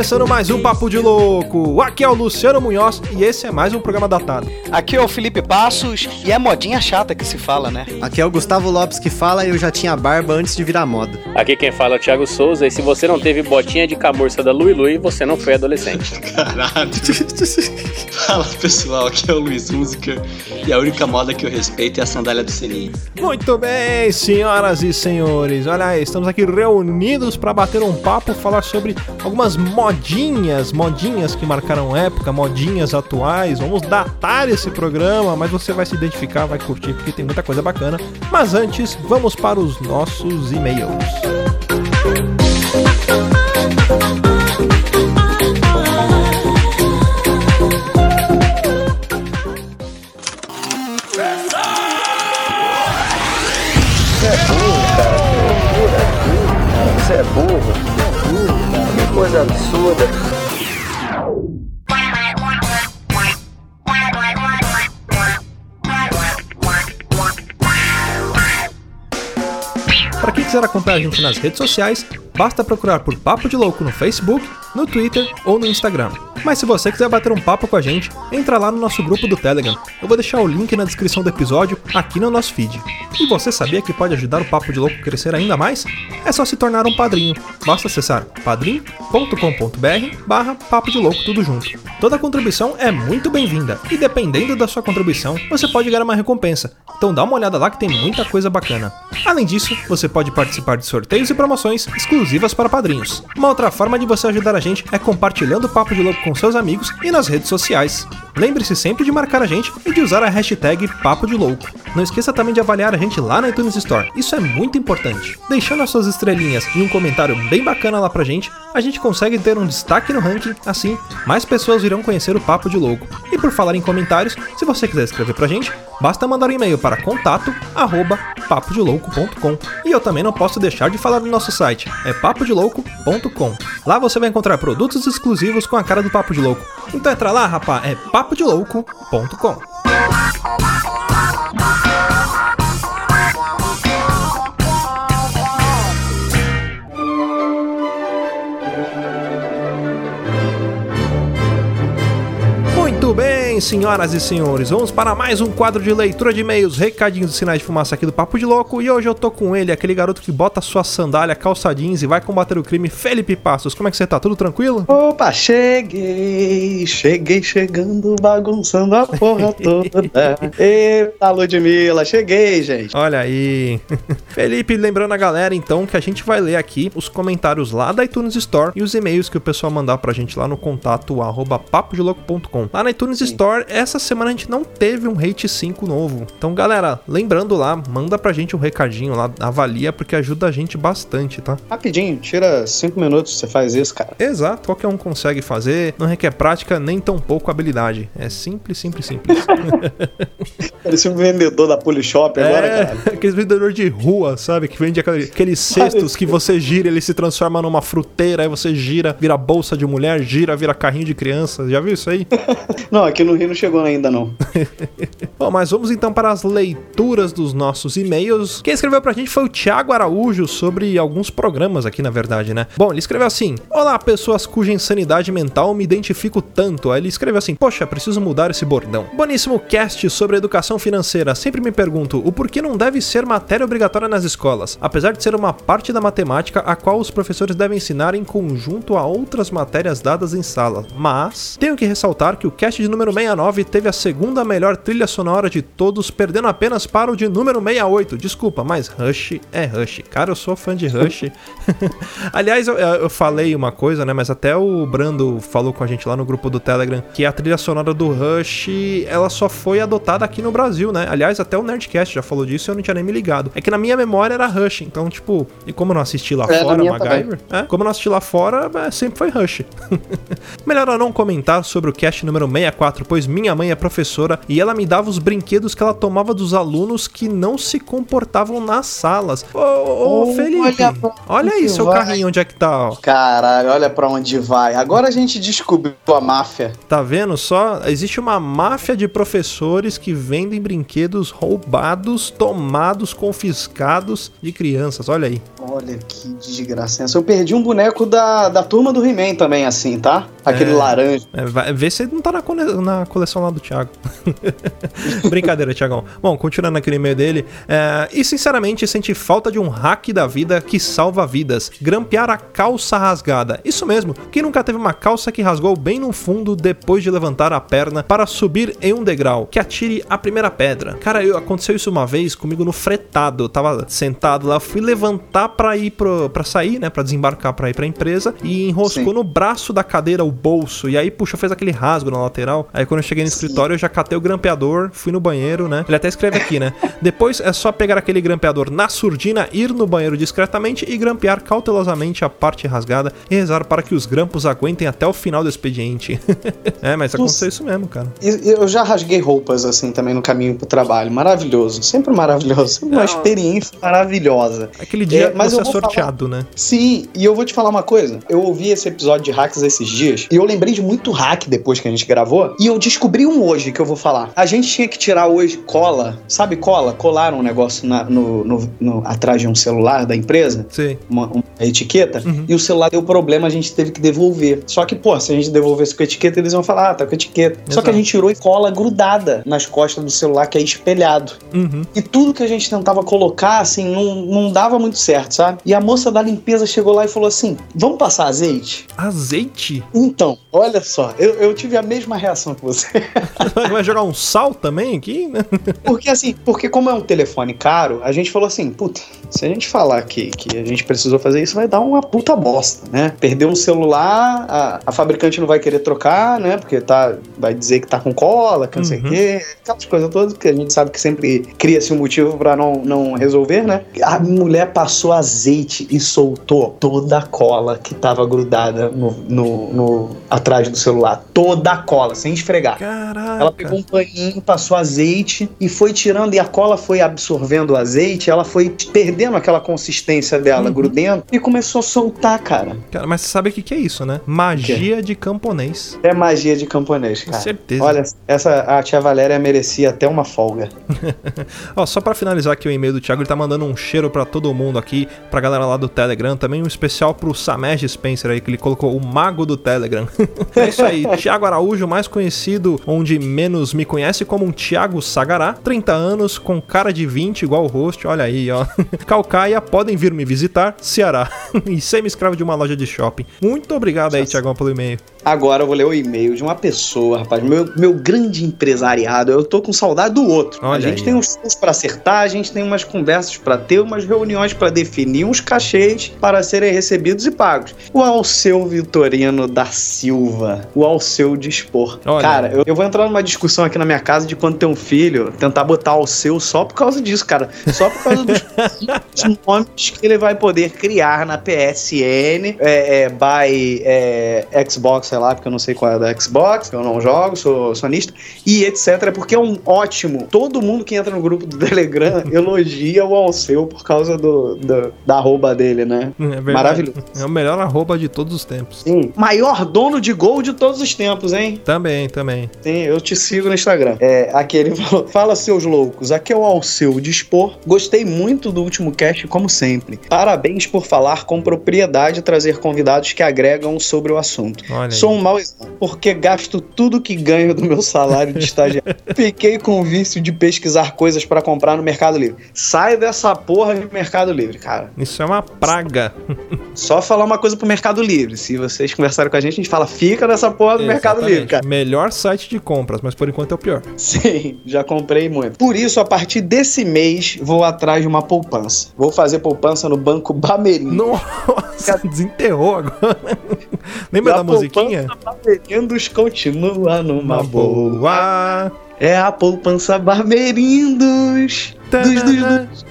começando mais um Papo de Louco. Aqui é o Luciano Munhoz e esse é mais um programa datado. Aqui é o Felipe Passos e é modinha chata que se fala, né? Aqui é o Gustavo Lopes que fala e eu já tinha barba antes de virar moda. Aqui quem fala é o Thiago Souza e se você não teve botinha de camurça da Lui Lui, você não foi adolescente. Caralho. Fala pessoal, aqui é o Luiz Música e a única moda que eu respeito é a sandália do Seninho. Muito bem, senhoras e senhores. Olha aí, estamos aqui reunidos para bater um papo, falar sobre algumas modinhas, modinhas que marcaram época, modinhas atuais. Vamos datar esse programa, mas você vai se identificar, vai curtir porque tem muita coisa bacana. Mas antes, vamos para os nossos e-mails. Você é burro. Coisa absurda. Para quem quiser acompanhar a gente nas redes sociais, basta procurar por Papo de Louco no Facebook, no Twitter ou no Instagram. Mas se você quiser bater um papo com a gente, entra lá no nosso grupo do Telegram. Eu vou deixar o link na descrição do episódio aqui no nosso feed. E você sabia que pode ajudar o Papo de Louco a crescer ainda mais? É só se tornar um padrinho. Basta acessar padrim.com.br barra Papo de Louco tudo junto. Toda contribuição é muito bem-vinda e dependendo da sua contribuição, você pode ganhar uma recompensa. Então dá uma olhada lá que tem muita coisa bacana. Além disso, você pode participar de sorteios e promoções exclusivas para padrinhos. Uma outra forma de você ajudar a gente é compartilhando o Papo de Louco com seus amigos e nas redes sociais. Lembre-se sempre de marcar a gente e de usar a hashtag Papo de Louco. Não esqueça também de avaliar a gente lá na iTunes Store, isso é muito importante. Deixando as suas estrelinhas e um comentário bem bacana lá pra gente, a gente consegue ter um destaque no ranking, assim, mais pessoas irão conhecer o Papo de Louco. E por falar em comentários, se você quiser escrever pra gente, basta mandar um e-mail para contato arroba. E eu também não posso deixar de falar do nosso site, é papodelouco.com. Lá você vai encontrar produtos exclusivos com a cara do Papo de Louco. Então entra lá, rapá, é papodelouco.com. Muito bem, senhoras e senhores, vamos para mais um quadro de leitura de e-mails, recadinhos e sinais de fumaça aqui do Papo de Louco. E hoje eu tô com ele, aquele garoto que bota sua sandália, calça jeans e vai combater o crime, Felipe Passos. Como é que você tá? Tudo tranquilo? Opa, cheguei, cheguei chegando, bagunçando a porra toda. Eita, Ludmilla, cheguei, gente. Olha aí. Felipe, lembrando a galera então que a gente vai ler aqui os comentários lá da iTunes Store e os e-mails que o pessoal mandar pra gente lá no contato arroba papodelouco.com. Lá na iTunes Store, essa semana a gente não teve um Rate 5 novo. Então, galera, lembrando lá, manda pra gente um recadinho lá, avalia, porque ajuda a gente bastante, tá? Rapidinho, tira cinco minutos, você faz isso, cara. Exato, qualquer um consegue fazer, não requer prática nem tão pouco habilidade. É simples, simples, simples. Parecia um vendedor da Polishop agora, é, cara. aqueles vendedor de rua, sabe? Que vende aquele- aqueles cestos que você gira, ele se transforma numa fruteira, aí você gira, vira bolsa de mulher, gira, vira carrinho de criança. Já viu isso aí? Não, aqui no Não chegou ainda, não. Bom, mas vamos então para as leituras dos nossos e-mails. Quem escreveu pra gente foi o Thiago Araújo sobre alguns programas aqui, na verdade, né? Bom, ele escreveu assim: Olá, pessoas cuja insanidade mental me identifico tanto. Aí ele escreveu assim: Poxa, preciso mudar esse bordão. Boníssimo cast sobre educação financeira. Sempre me pergunto o porquê não deve ser matéria obrigatória nas escolas, apesar de ser uma parte da matemática a qual os professores devem ensinar em conjunto a outras matérias dadas em sala. Mas tenho que ressaltar que o cast de número 69 teve a segunda melhor trilha sonora de todos, perdendo apenas para o de número 68. Desculpa, mas Rush é Rush. Cara, eu sou fã de Rush. Aliás, eu, eu falei uma coisa, né? Mas até o Brando falou com a gente lá no grupo do Telegram que a trilha sonora do Rush ela só foi adotada aqui no Brasil, né? Aliás, até o Nerdcast já falou disso e eu não tinha nem me ligado. É que na minha memória era Rush, então, tipo, e como eu não assisti lá É, fora, MacGyver, é, como eu não assisti lá fora, é, sempre foi Rush. Melhor eu não comentar sobre o cast número 64, pois minha mãe é professora e ela me dava os brinquedos que ela tomava dos alunos que não se comportavam nas salas. Ô, ô, ô, Felipe, olha olha aí seu vai. carrinho onde é que tá, ó. Caralho, olha pra onde vai. Agora a gente descobriu a máfia. Tá vendo só? Existe uma máfia de professores que vendem brinquedos roubados, tomados, confiscados de crianças. Olha aí. Olha que desgraça. Eu perdi um boneco da, da turma do He-Man também, assim, tá? Aquele É. laranja. É, vai, vê se ele não tá na, cole- coleção lá do Thiago. Brincadeira, Thiagão. Bom, continuando aqui no e-mail dele. é, e sinceramente senti falta de um hack da vida que salva vidas. Grampear a calça rasgada. Isso mesmo. Quem nunca teve uma calça que rasgou bem no fundo depois de levantar a perna para subir em um degrau? Que atire a primeira pedra. Cara, eu, aconteceu isso uma vez comigo no fretado. Eu tava sentado lá, fui levantar pra ir pro, pra sair, né? Pra desembarcar pra ir pra empresa. E enroscou Sim. no braço da cadeira o bolso. E aí, puxa, fez aquele rasgo na lateral. Aí quando eu cheguei no Sim. escritório, eu já catei o grampeador, fui no banheiro, né? Ele até escreve aqui, né? Depois é só pegar aquele grampeador na surdina, ir no banheiro discretamente e grampear cautelosamente a parte rasgada e rezar para que os grampos aguentem até o final do expediente. é, mas aconteceu isso mesmo, cara. Eu já rasguei roupas assim também no caminho pro trabalho. Maravilhoso. Sempre maravilhoso. Sempre uma experiência maravilhosa. Aquele dia É, mas você é vou falar- sorteado, né? Sim, e eu vou te falar uma coisa. Eu ouvi esse episódio de hacks esses dias e eu lembrei de muito hack depois que a gente gravou. E eu descobri um hoje que eu vou falar. A gente tinha que tirar hoje cola. Sabe cola? Colaram um negócio na- no, no- no- atrás de um celular da empresa. Sim. Uma, uma etiqueta. Uhum. E o celular deu problema, a gente teve que devolver. Só que, pô, se a gente devolvesse com a etiqueta, eles iam falar, ah, tá com a etiqueta. Só Exato. que a gente tirou e cola grudada nas costas do celular, que é espelhado. Uhum. E tudo que a gente tentava colocar, assim, não, não dava muito certo, sabe? E a moça da limpeza chegou lá e falou assim: vamos passar azeite? Azeite? Então, olha só, eu, eu tive a mesma reação que você. Vai jogar um sal também aqui? Porque assim, porque como é um telefone caro, a gente falou assim, puta, se a gente falar que, que a gente precisou fazer isso, vai dar uma puta bosta, né? Perder um celular, a, a fabricante não vai querer trocar, né? Porque tá, vai dizer que tá com cola, que não sei o Uhum. quê, aquelas coisas todas que a gente sabe que sempre cria-se um motivo pra não, não resolver, né? A mulher passou azeite e soltou toda a cola que tava grudada no, no, no- atrás do celular. Toda a cola, sem esfregar. Caraca. Ela pegou um paninho, passou azeite e foi tirando, e a cola foi absorvendo o azeite, ela foi perdendo aquela consistência dela, Uhum. grudento, e começou a soltar, cara. Cara, mas você sabe o que, que é isso, né? Magia de camponês. É magia de camponês, Com cara. certeza. Olha, essa a tia Valéria merecia até uma folga. Ó, só pra finalizar aqui o e-mail do Thiago, ele tá mandando um cheiro pra todo mundo aqui, pra galera lá do Telegram, também um especial pro Samej Spencer aí, que ele colocou o mago do Telegram. é isso aí, Thiago Araújo, mais conhecido onde menos me conhece como um Thiago Sagará, 30 anos, com cara de 20, igual o host, olha aí, ó. Calcaia, podem vir me visitar, Ceará. e semi-escravo de uma loja de shopping. Muito obrigado aí, Thiagão, pelo e-mail. Agora eu vou ler o e-mail de uma pessoa, rapaz, meu, meu grande empresariado. Eu tô com saudade do outro. Olha a gente aí, tem uns shows pra acertar, a gente tem umas conversas pra ter, umas reuniões pra definir, uns cachês para serem recebidos e pagos. O Alceu Vitorino da Silva, o Alceu Dispor. Olha. Cara, eu, eu vou entrar numa discussão aqui na minha casa de quando tem um filho, tentar botar Alceu só por causa disso, cara. Só por causa dos os nomes que ele vai poder criar na PSN, é, é, by é, Xbox, sei lá, porque eu não sei qual é da Xbox, eu não jogo, sou sonista, e etc. Porque é um ótimo. Todo mundo que entra no grupo do Telegram elogia o Alceu por causa do, do- da arroba dele, né? É verdade. Maravilhoso. É o melhor arroba de todos os tempos. Sim. Maior dono de gol de todos os tempos, hein? Também, também. Sim, eu te sigo no Instagram. É, aqui ele falou: Fala, seus loucos, aqui é o Alceu Dispor. Gostei muito do último cast, como sempre. Parabéns por falar com propriedade e trazer convidados que agregam sobre o assunto. Olha. Sou um mau exemplo, porque gasto tudo que ganho do meu salário de estagiário. Fiquei com o vício de pesquisar coisas pra comprar no Mercado Livre. Sai dessa porra de Mercado Livre, cara. Isso é uma praga. Só falar uma coisa pro Mercado Livre. Se vocês conversarem com a gente, a gente fala, fica nessa porra do Mercado Exatamente. Livre, cara. Melhor site de compras, mas por enquanto é o pior. Sim, já comprei muito. Por isso, a partir desse mês, vou atrás de uma poupança. Vou fazer poupança no Banco Bameirinho. Nossa, desenterrou agora. Lembra da musiquinha? Poupança Bameirindos continua numa Uma boa. boa. É a poupança Bameirindos. Dos, dos, dos.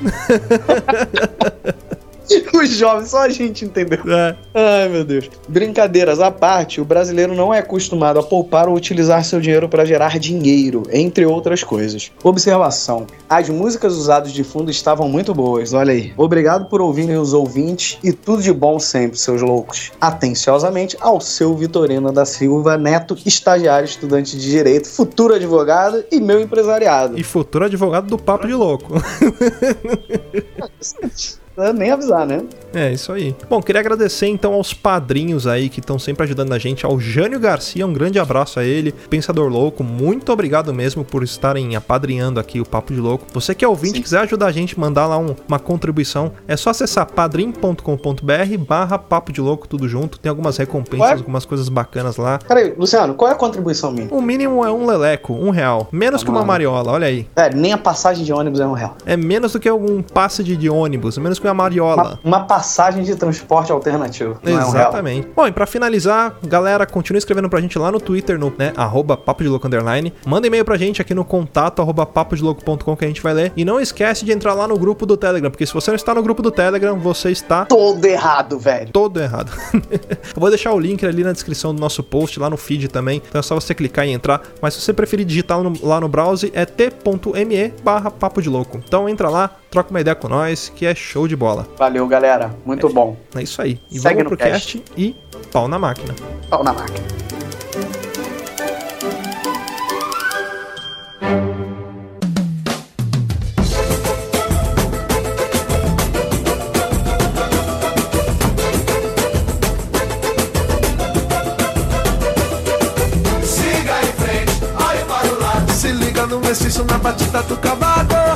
Os jovens, só a gente entendeu. É. Ai, meu Deus. Brincadeiras à parte, o brasileiro não é acostumado a poupar ou utilizar seu dinheiro para gerar dinheiro, entre outras coisas. Observação: as músicas usadas de fundo estavam muito boas, olha aí. Obrigado por ouvirem os ouvintes e tudo de bom sempre, seus loucos. Atenciosamente ao seu Vitorino da Silva Neto, estagiário, estudante de direito, futuro advogado e meu empresariado. E futuro advogado do Papo de Louco. Nem avisar, né? É, isso aí. Bom, queria agradecer então aos padrinhos aí que estão sempre ajudando a gente. Ao Jânio Garcia, um grande abraço a ele. Pensador Louco, muito obrigado mesmo por estarem apadrinhando aqui o Papo de Louco. Você que é ouvinte, Sim. quiser ajudar a gente, mandar lá um- uma contribuição, é só acessar padrim.com.br barra Papo de Louco, tudo junto. Tem algumas recompensas, Ué? algumas coisas bacanas lá. Peraí, Luciano, qual é a contribuição minha? O mínimo é um leleco, um real. Menos que uma mariola, olha aí. É, nem a passagem de ônibus é um real. É menos do que um passe de, de ônibus, menos que mariola. Uma, uma passagem de transporte alternativo. Não é um. Exatamente. Bom, e pra finalizar, galera, continue escrevendo pra gente lá no Twitter, no né, arroba papo de louco underline. Manda e-mail pra gente aqui no contato arroba papo de louco.com que a gente vai ler. E não esquece de entrar lá no grupo do Telegram, porque se você não está no grupo do Telegram, você está Todo errado, velho. todo errado. Eu vou deixar o link ali na descrição do nosso post, lá no feed também. Então é só você clicar e entrar. Mas se você preferir digitar no- lá no browser, é t.me barra papo de louco. Então entra lá, troca uma ideia com nós, que é show de bola. Valeu, galera. Muito bom. É isso aí. E Segue vamos no pro cast e pau na máquina. Pau na máquina. Siga em frente, olhe para o lado. Se liga no mestiço na batida do cavaco.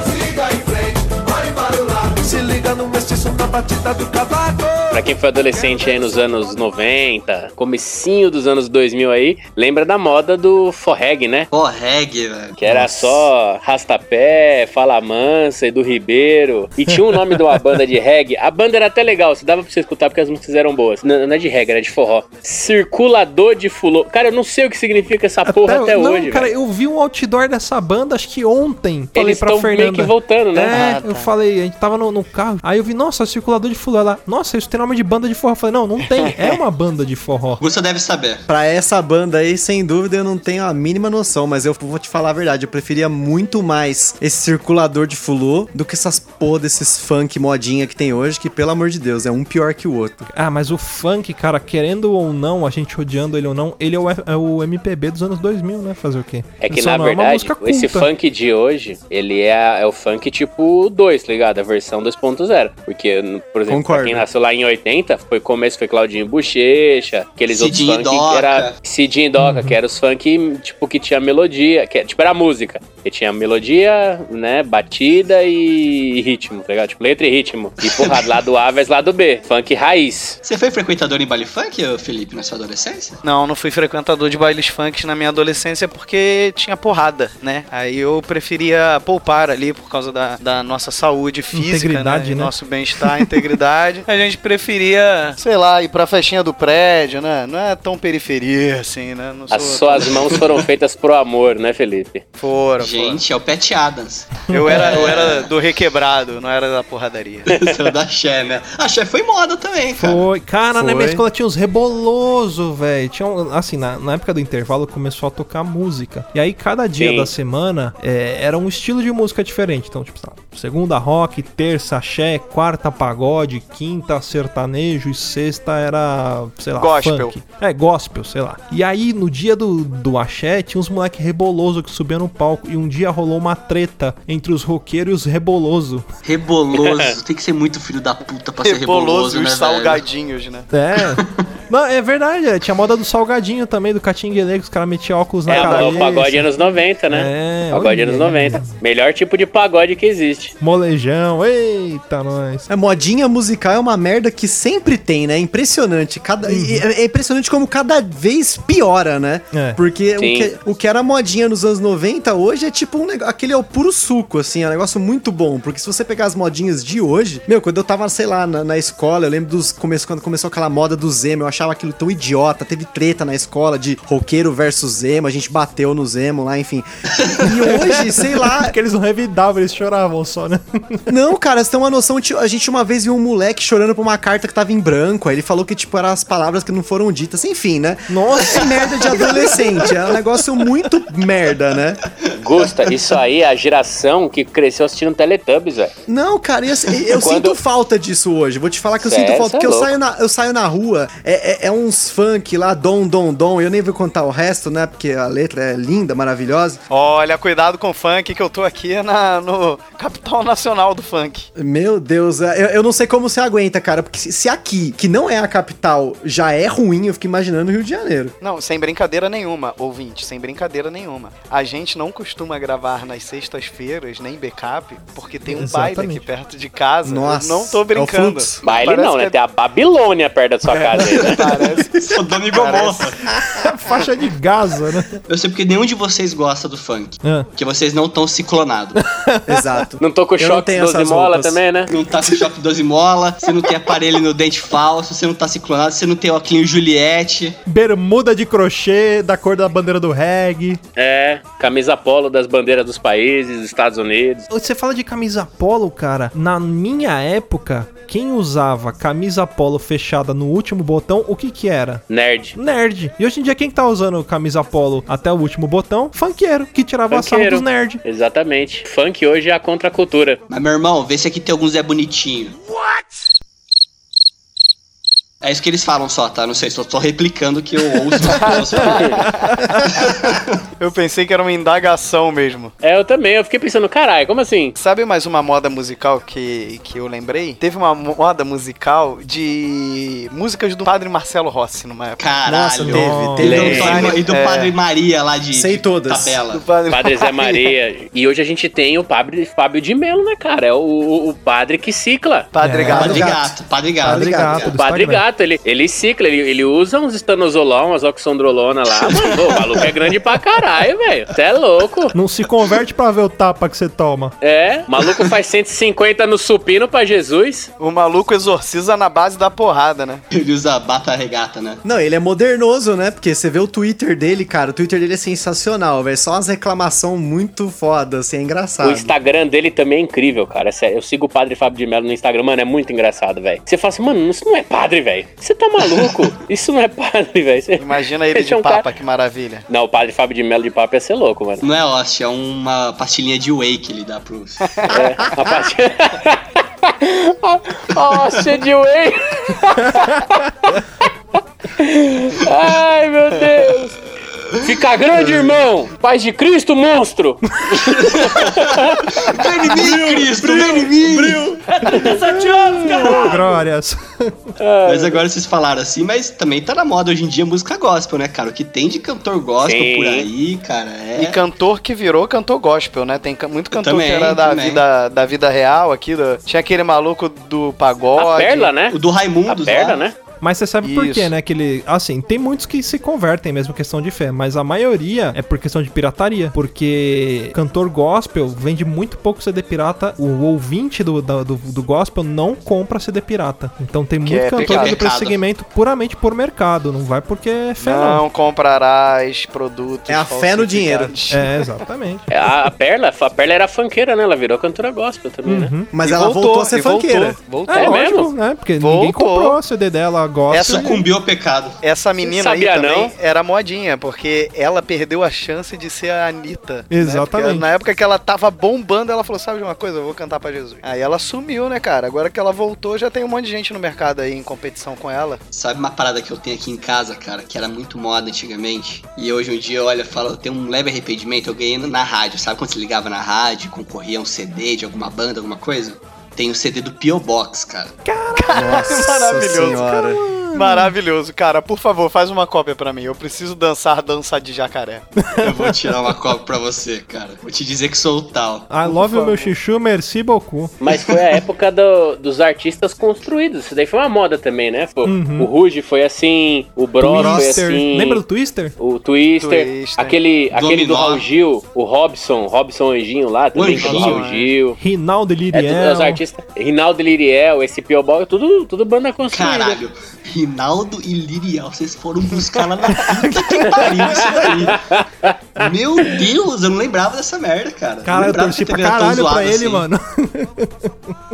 Batida do cavaco. Pra quem foi adolescente aí nos anos 90, comecinho dos anos 2000 aí, lembra da moda do forreg, né? Reggae, velho. Que era Nossa. só Rastapé, Fala Mansa, Edu Ribeiro. E tinha um nome de uma banda de reggae. A banda era até legal, se dava pra você escutar porque as músicas eram boas. Não, não é de reggae, era de forró. Circulador de fulô. Cara, eu não sei o que significa essa porra até, não, hoje, cara, velho. eu vi um outdoor dessa banda, acho que ontem. Falei Eles pra estão meio Fernanda. que voltando, né? É, Ah, tá. eu falei, a gente tava no, no carro. Aí eu vi, nossa, circulador de fulano. Ela, nossa, isso tem nome de banda de forró. Eu falei, não, não tem. É uma banda de forró. Gusta deve saber. Pra essa banda aí, sem dúvida, eu não tenho a mínima noção, mas eu vou te falar a verdade, eu preferia muito mais esse circulador de fulô do que essas porra desses funk modinha que tem hoje, que pelo amor de Deus, é um pior que o outro. Ah, mas o funk, cara, querendo ou não, a gente odiando ele ou não, ele é o, é o MPB dos anos 2000, né? Fazer o quê? É que Só na não uma verdade, música esse funk de hoje, ele é, é o funk tipo 2, tá ligado? A versão 2.0. Porque, por exemplo, pra quem nasceu lá em 80, foi começo, foi Claudinho Bochecha, aqueles Cidinho outros funk Doca. que era Cidinho Doca, Uhum. que era os funk, tipo, que tinha melodia, que, tipo, era música. Que tinha melodia, né, batida e ritmo, tá ligado? Tipo, letra e ritmo. E porra, lado A versus lado B. Funk raiz. Você foi frequentador em baile funk, Felipe, na sua adolescência? Não, não fui frequentador de bailes funk na minha adolescência porque tinha porrada, né? Aí eu preferia poupar ali por causa da, da nossa saúde física, Integridade, né? né? Nosso bem-estar, integridade. A gente preferia, sei lá, ir pra festinha do prédio, né? Não é tão periferia assim, né? Não As suas mãos foram feitas pro amor, né, Felipe? Foram, Gente, é o Pat Adams. Eu era, eu era do requebrado, não era da porradaria. Seu da Xé, né? A Xé foi moda também, cara. Foi. Cara, na Foi. minha escola tinha uns reboloso, velho. Tinha um, assim, na, na época do intervalo começou a tocar música. E aí cada dia Sim. da semana é, era um estilo de música diferente. Então, tipo, lá, segunda rock, terça axé, quarta pagode, quinta sertanejo e sexta era, sei lá, Gospel. funk. É, gospel, sei lá. E aí no dia do, do axé tinha uns moleque reboloso que subia no palco e um dia rolou uma treta entre os roqueiros e os reboloso. Reboloso. Tem que ser muito filho da puta pra ser Reboloso reboloso, e né, os velho? salgadinhos, né? É. Não, é verdade, é, tinha moda do salgadinho também, do catinguele, que os caras metiam óculos na É, cabeça. o pagode anos 90, né? É, pagode anos aí. 90. Melhor tipo de pagode que existe. Molejão, eita, nós. É, modinha musical é uma merda que sempre tem, né? Impressionante. Cada, e- é, é impressionante como cada vez piora, né? É. Porque o que, o que era modinha nos anos 90, hoje é tipo um negócio. Aquele é o puro suco, assim, é um negócio muito bom. Porque se você pegar as modinhas de hoje, meu, quando eu tava, sei lá, na, na escola, eu lembro dos. Come, quando começou aquela moda do Zema, eu achava achava aquilo tão idiota. Teve treta na escola de roqueiro versus emo, a gente bateu no emo lá, enfim. E hoje, sei lá, Porque eles não revidavam, eles choravam só, né? não, cara, você tem uma noção. A gente uma vez viu um moleque chorando por uma carta que tava em branco. Aí ele falou que, tipo, eram as palavras que não foram ditas. Enfim, né? Nossa. É merda de adolescente. É um negócio muito merda, né? Gusta, isso aí é a geração que cresceu assistindo Teletubbies, velho. Não, cara, eu, eu Quando- sinto falta disso hoje. Vou te falar que eu Sério? sinto falta. Cê é Porque eu saio, na, eu saio na rua, é, é- é uns funk lá, dom, dom, dom. Eu nem vou contar o resto, né? Porque a letra é linda, maravilhosa. Olha, cuidado com o funk, que eu tô aqui na, no capital nacional do funk. Meu Deus, é, eu, eu não sei como você aguenta, cara. Porque se, se aqui, que não é a capital, já é ruim, eu fico imaginando o Rio de Janeiro. Não, sem brincadeira nenhuma, ouvinte, sem brincadeira nenhuma. A gente não costuma gravar nas sextas-feiras, nem backup, porque tem um baile Exatamente. aqui perto de casa. Nossa, eu não tô é o brincando. fluxo. Baile Parece não, né? é- Tem a Babilônia perto da sua casa aí, né? Parece. Sodoma e Gomorra. Faixa de Gaza, né? Eu sei porque nenhum de vocês gosta do funk. Porque vocês não estão ciclonados. Exato. Não tô com choque tenho 12 essas mola roupas. também, né? Não tá com choque 12 mola, você não tem aparelho no dente falso, você não tá ciclonado, você não tem óculos Juliette. Bermuda de crochê da cor da bandeira do reggae. É, camisa polo das bandeiras dos países, dos Estados Unidos. Você fala de camisa polo, cara. Na minha época, quem usava camisa polo fechada no último botão, o que que era? Nerd. Nerd. E hoje em dia, quem que tá usando camisa polo até o último botão? Funkeiro, que tirava a Funkeiro. dos nerd. Exatamente. Funk hoje é a contracultura. Mas, meu irmão, vê se aqui tem algum Zé Bonitinho. What? É isso que eles falam só, tá? Não sei, só tô replicando o que eu ouço. Eu pensei que era uma indagação mesmo. É, eu também. Eu fiquei pensando, caralho, como assim? Sabe mais uma moda musical que, que eu lembrei? Teve uma moda musical de músicas do Padre Marcelo Rossi numa época. Caralho. Nossa, teve, E teve. Antônio- e do É. Padre Maria lá de, Sei de todas. tabela. Do Padre, Padre Zé Maria. E hoje a gente tem o padre Fábio de Melo, né, cara? É o, o- o padre que cicla. Padre É. Gato. Padre Gato. Gato, Padre Gato. Padre Gato. O padre Instagram. Gato, ele, ele cicla, ele, ele usa uns estanozolol, umas oxandrolona lá. Mano, o maluco é grande pra caralho, velho. Você é louco. Não se converte pra ver o tapa que você toma. É, o maluco faz 150 no supino pra Jesus. O maluco exorciza na base da porrada, né? Ele usa bata regata, né? Não, ele é modernoso, né? Porque você vê o Twitter dele, cara. O Twitter dele é sensacional, velho. Só umas reclamação muito foda, assim, é engraçado. O Instagram dele também é incrível, cara. Sério, eu sigo o padre Fábio de Melo no Instagram, mano, é muito engraçado, velho. Você fala assim, mano, isso não é padre, velho. Você tá maluco? Isso não é padre, velho. Imagina ele Esse de é um papa, cara- que maravilha. Não, o padre Fábio de Melo de papo ia ser louco, mano. Não é hóstia, é uma pastilhinha de whey que ele dá pros. É, a parte... Nossa, de whey! Ai, meu Deus! Fica grande, irmão! Paz de Cristo, monstro! Vem em mim, Cristo! Vem em mim! Glórias. Mas agora vocês falaram assim, mas também tá na moda hoje em dia música gospel, né, cara? O que tem de cantor gospel Sim. por aí, cara, E é. cantor que virou cantor gospel, né? Tem muito cantor Também, que era da também. vida, da vida real aqui. do- Tinha aquele maluco do pagode. A perla, né? O do A Raimundos perla, lá. né? Mas você sabe por Isso. quê, né? Que ele. Assim, tem muitos que se convertem mesmo, questão de fé. Mas a maioria é por questão de pirataria. Porque cantor gospel vende muito pouco CD pirata. O ouvinte do, do, do gospel não compra CD pirata. Então tem muito é cantor indo pra esse Mercado. segmento puramente por mercado. Não vai porque é fé, não. Não comprarás produtos. É a fé no dinheiro. É, exatamente. É, A, a Perla, a Perla era funkeira, né? Ela virou cantora gospel também, né? Uhum. Mas E ela voltou, a ser e voltou, funkeira. Voltou. É, É lógico, mesmo? né? Porque Voltou. ninguém comprou o CD dela gospel. Essa- Sucumbiu ao pecado. Essa menina aí também não? era modinha, porque ela perdeu a chance de ser a Anitta. né? Exatamente. Porque na época que ela tava bombando, ela falou: sabe de uma coisa? Eu vou cantar pra Jesus. Aí ela sumiu, né, cara? Agora que ela voltou, já tem um monte de gente no mercado aí em competição com ela. Sabe uma parada que eu tenho aqui em casa, cara, que era muito moda antigamente? E hoje em dia, olha, eu falo, eu tenho um leve arrependimento, eu ganhei na rádio. Sabe quando você ligava na rádio, concorria a um CD de alguma banda, alguma coisa? Tem o CD do P.O. Box, cara. Nossa Maravilhoso, senhora. Maravilhoso, cara. Por favor, faz uma cópia pra mim. Eu preciso dançar dança de jacaré. Eu vou tirar uma cópia pra você, cara. Vou te dizer que sou o tal. I love you, meu chuchu, merci beaucoup. Mas foi a época do- dos artistas construídos. Isso daí foi uma moda também, né? Pô, Uhum. O Ruge foi assim, o Bros foi assim. Lembra do Twister? O Twister, Twister. aquele, aquele do. Raul Gil, o Robson, Robson Anjinho lá, também o Anjinho, Raul Gil. Rinaldo É tudo Liriel. os artistas. Rinaldo Liriel, esse Pio Ball, tudo, tudo banda construída. Caralho. Rinaldo e Lirial. Vocês foram buscar lá na puta que pariu isso daí. Meu Deus, eu não lembrava dessa merda, cara. Cara, eu torci pra caralho pra ele, assim. mano.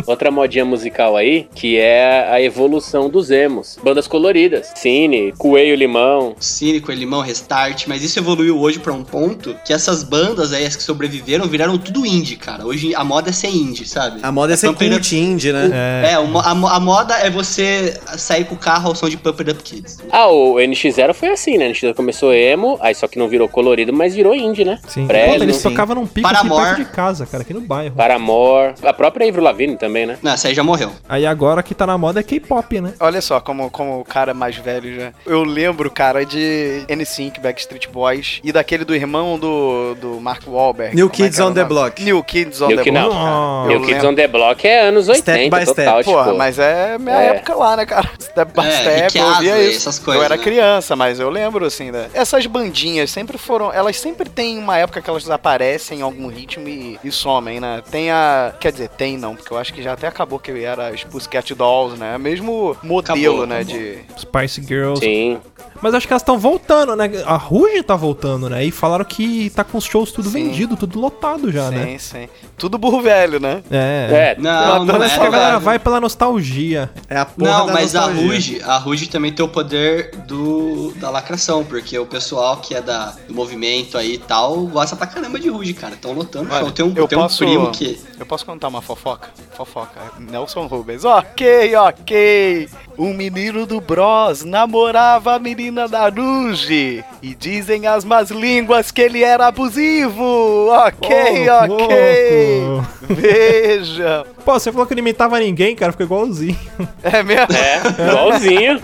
Outra modinha musical aí, que é a evolução dos emos. Bandas coloridas. Cine, Coelho Limão. Cínico, Limão, Restart, mas isso evoluiu hoje pra um ponto que essas bandas aí, as que sobreviveram, viraram tudo indie, cara. Hoje a moda é ser indie, sabe? A moda é ser cult indie, né? É. É, o mo- a, mo- a moda é você sair com o carro ao som de Pump It Up Kids. Ah, o NX0 foi assim, né? NX0 começou emo, aí só que não virou colorido, mas virou indie, né? Sim. Fresno, Puta, eles sim. tocavam num pico aqui Paramore. perto de casa, cara, aqui no bairro. Paramore. A própria Avril Lavigne também, né? Não, essa aí já morreu. Aí agora que tá na moda é K-pop, né? Olha só, como, como o cara mais velho já. Eu lembro, cara, de NSYNC, Backstreet Boys e daquele do irmão do, do Mark Wahlberg. New é Kids era on o the? Block. New Kids on New the Block. não. O Kids lembro. on the Block é anos 80, Step by total, step. Porra, tipo. mas é minha É. época lá, né, cara? Step by É, step, Eu via Astley, isso. essas coisas, eu era né? criança, mas eu lembro, assim, né? Essas bandinhas sempre foram... Elas sempre têm uma época que elas aparecem em algum ritmo e, e somem, né? Tem a... Quer dizer, tem não, porque eu acho que já até acabou que era os Pussycat Dolls, né? Mesmo modelo, Acabou, né, acabou. de... Spice Girls. Sim. Mas acho que elas estão voltando, né? A Ruge tá voltando, né? E falaram que tá com os shows tudo Sim. vendido, tudo lotado já, sim, né? sim. Tudo burro velho, né? É. É, Não, não Parece é, que a galera vai pela nostalgia. É a porra Não, da mas a nostalgia. Ruge, a Ruge também tem o poder do, da lacração, porque o pessoal que é da, do movimento aí e tal gosta pra caramba de Ruge, cara. Estão lotando show. Tem um, eu tem um posso- primo que. Eu posso contar uma fofoca? Fofoca. Nelson Rubens. Ok, ok. Um menino do Bros namorava a menina da Ruge. E dizem as más línguas que ele era abusivo. Ok, Ô, ok. louco. Veja. Pô, você falou que não imitava ninguém, cara, ficou igualzinho. É mesmo? é, igualzinho. you?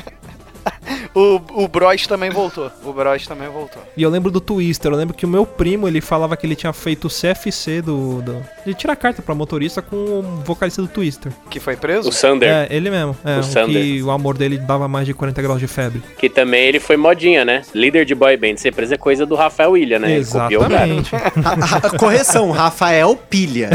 O, o Bros também voltou. O Bros também voltou. E eu lembro do Twister, eu lembro que o meu primo, ele falava que ele tinha feito o CFC do... do de tirar carta pra motorista com o vocalista do Twister. Que foi preso? O Sander, É, ele mesmo. É, O o Sander. que o amor dele dava mais de 40 graus de febre. que também ele foi modinha, né? Líder de boy band. Sempre é coisa do Rafael Ilha, né? Ele copiou o cara. Exatamente. Correção, Rafael Pilha.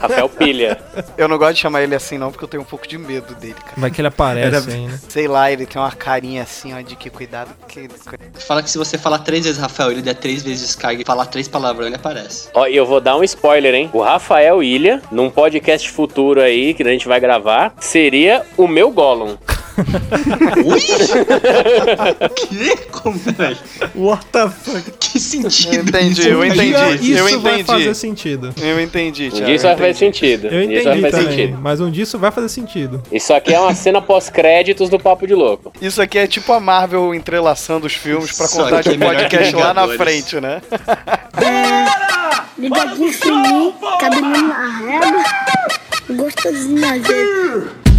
Rafael Pilha. Eu não gosto de chamar ele assim não, porque eu tenho um pouco de medo dele, cara. Vai que ele aparece Era- aí, né? Sei lá, ele tem uma carinha assim, ó, de que cuidado que... Fala que se você falar três vezes Rafael, ele der três vezes descarga e falar três palavrões, ele aparece. Ó, e eu vou dar um spoiler, hein? O Rafael Ilha, num podcast futuro aí, que a gente vai gravar, seria o meu Gollum. Ui! que? Como, velho? What the fuck? Que sentido? Entendi, isso, eu entendi. Isso eu vai entendi. fazer sentido. Eu entendi, Um Thiago. dia isso eu vai fazer entendi. sentido. Eu Um dia isso vai entendi fazer também, sentido. mas um dia isso vai fazer sentido. Isso aqui é uma cena pós-créditos do Papo de Louco. Isso aqui é tipo a Marvel entrelaçando os filmes pra contar aqui de é podcast lá na frente, né? Ligadinho fininho, cabelinho na régua, gostosinho na gente.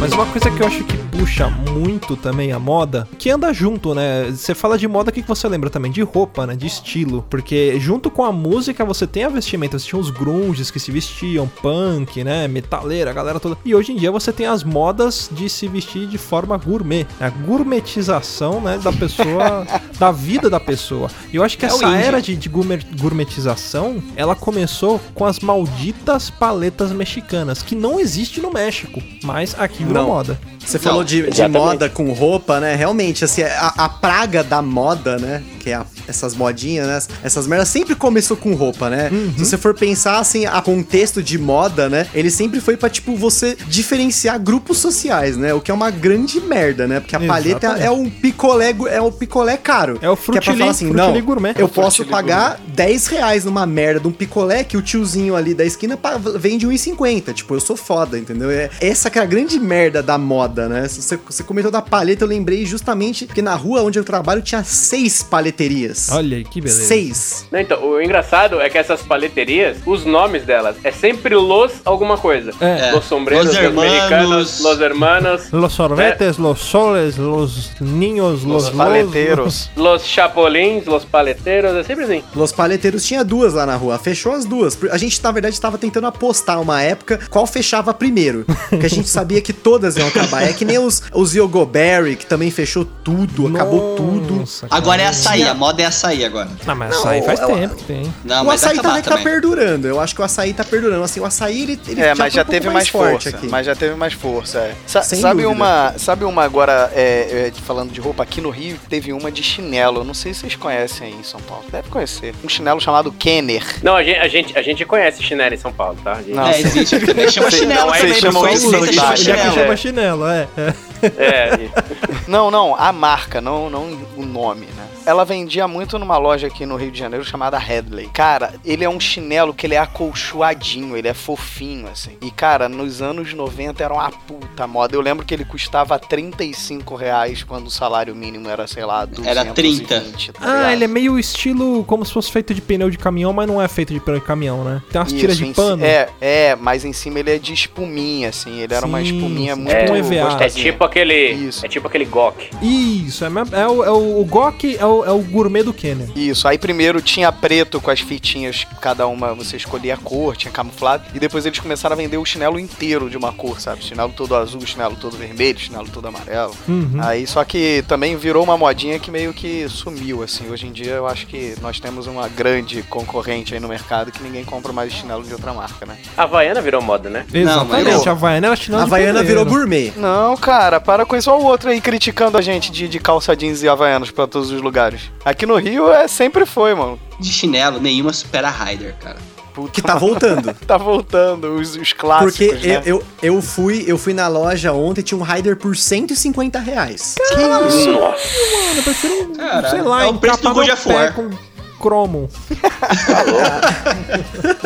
Mas uma coisa que eu acho que puxa muito também a moda, que anda junto, né? Você fala de moda, o que você lembra também? De roupa, né? De estilo. Porque junto com a música você tem a vestimenta. Você tinha os grunges que se vestiam, punk, né? Metaleira, a galera toda. E hoje em dia você tem as modas de se vestir de forma gourmet. A gourmetização, né? Da pessoa, da vida da pessoa. E eu acho que É essa era de, de gourmet- gourmetização, ela começou com as malditas paletas mexicanas, que não existe no México, mas aqui virou moda. Você falou de, de moda com roupa, né? Realmente, assim, a, a praga da moda, né? Que é a- essas modinhas, né? Essas merdas sempre começou com roupa, né? Se você for pensar, assim, a contexto de moda, né? Ele sempre foi pra, tipo, você diferenciar grupos sociais, né? O que é uma grande merda, né? Porque a palheta Exatamente. é um picolé, é um picolé caro. É o que é pra falar assim, não, gourmet. eu É posso pagar 10 reais numa merda de um picolé que o tiozinho ali da esquina vende 1,50. Tipo, eu sou foda, entendeu? É essa que é a grande merda da moda, né? Se Você, você comentou da paleta, eu lembrei justamente que na rua onde eu trabalho tinha seis paleterias. Olha aí, que beleza. Seis. Não, então, o engraçado é que essas paleterias, os nomes delas, é sempre Los alguma coisa. É. Los sombreros, Los los, hermanos. mexicanos, los hermanos, Los sorvetes, los soles, los niños, los, Os paleteiros. los chapolins, los paleteros, é sempre assim. Los paleteiros tinha duas lá na rua. Fechou as duas. A gente, na verdade, estava tentando apostar uma época qual fechava primeiro. Porque a gente sabia que todas iam acabar. É que nem os, os Yogoberry, que também fechou tudo, acabou tudo. Nossa, Agora é açaí, a moda é açaí agora. Não, mas Não, açaí faz eu- tempo que tem. Não, o açaí tá, tá também. perdurando. Eu acho que o açaí tá perdurando. Assim, o açaí, ele, ele É, mas já um pouco teve mais, forte força. aqui. Mas já teve mais força, é. Sa- Sem sabe dúvida. uma, sabe uma agora, é, é, falando de roupa, aqui no Rio teve uma de chinelo. Não sei se vocês conhecem aí em São Paulo. Deve conhecer. Um chinelo chamado Kenner. Não, a gente, a gente, a gente conhece chinelo em São Paulo, tá? A gente- Não, É, existe. Chama chinelo não, também. vocês chamam isso de cidade, Já que né? chinelo. chama chinelo, é. é. É, Não, não, a marca, não, não o nome, né? Ela vendia muito numa loja aqui no Rio de Janeiro chamada Headley. Cara, ele é um chinelo que ele é acolchoadinho, ele é fofinho, assim. E, cara, nos anos 90 era uma puta moda. Eu lembro que ele custava 35 reais quando o salário mínimo era, sei lá, 220, Era 30. tá Ah, ele é meio estilo como se fosse feito de pneu de caminhão, mas não é feito de pneu de caminhão, né? Tem umas tiras Isso, de em pano. É, é, mas em cima ele é de espuminha, assim. Ele era uma Sim, espuminha sim, muito tipo um EVA. é tipo aquele. Isso. É tipo aquele Gok. Isso, é, mesmo- é o, é o, o Gok é o, é o gourmet do Kenner. Isso, aí primeiro tinha preto com as fitinhas, cada uma você escolhia a cor, tinha camuflado, e depois eles começaram a vender o chinelo inteiro de uma cor, sabe? Chinelo todo azul, chinelo todo vermelho, chinelo todo amarelo. Uhum. Aí só que também virou uma modinha que meio que sumiu, assim. Hoje em dia eu acho que nós temos uma grande concorrente aí no mercado que ninguém compra mais chinelo de outra marca, né? A Havaiana virou moda, né? Exatamente, mas- a Havaiana era chinelo A de Havaiana virou gourmet. Não, cara, para com isso. Olha o outro aí criticando a gente de, de calça jeans e havaianos pra todos os lugares. Aqui no Rio é sempre foi, mano. De chinelo, nenhuma supera a Ryder, cara. Puta, Que tá voltando. tá voltando os, os clássicos, Porque né? eu, eu, eu, fui, eu fui na loja ontem e tinha um Rider por 150 reais. Nossa. Mano, eu prefiro, Cara, sei lá, é o preço do God of War. com cromo.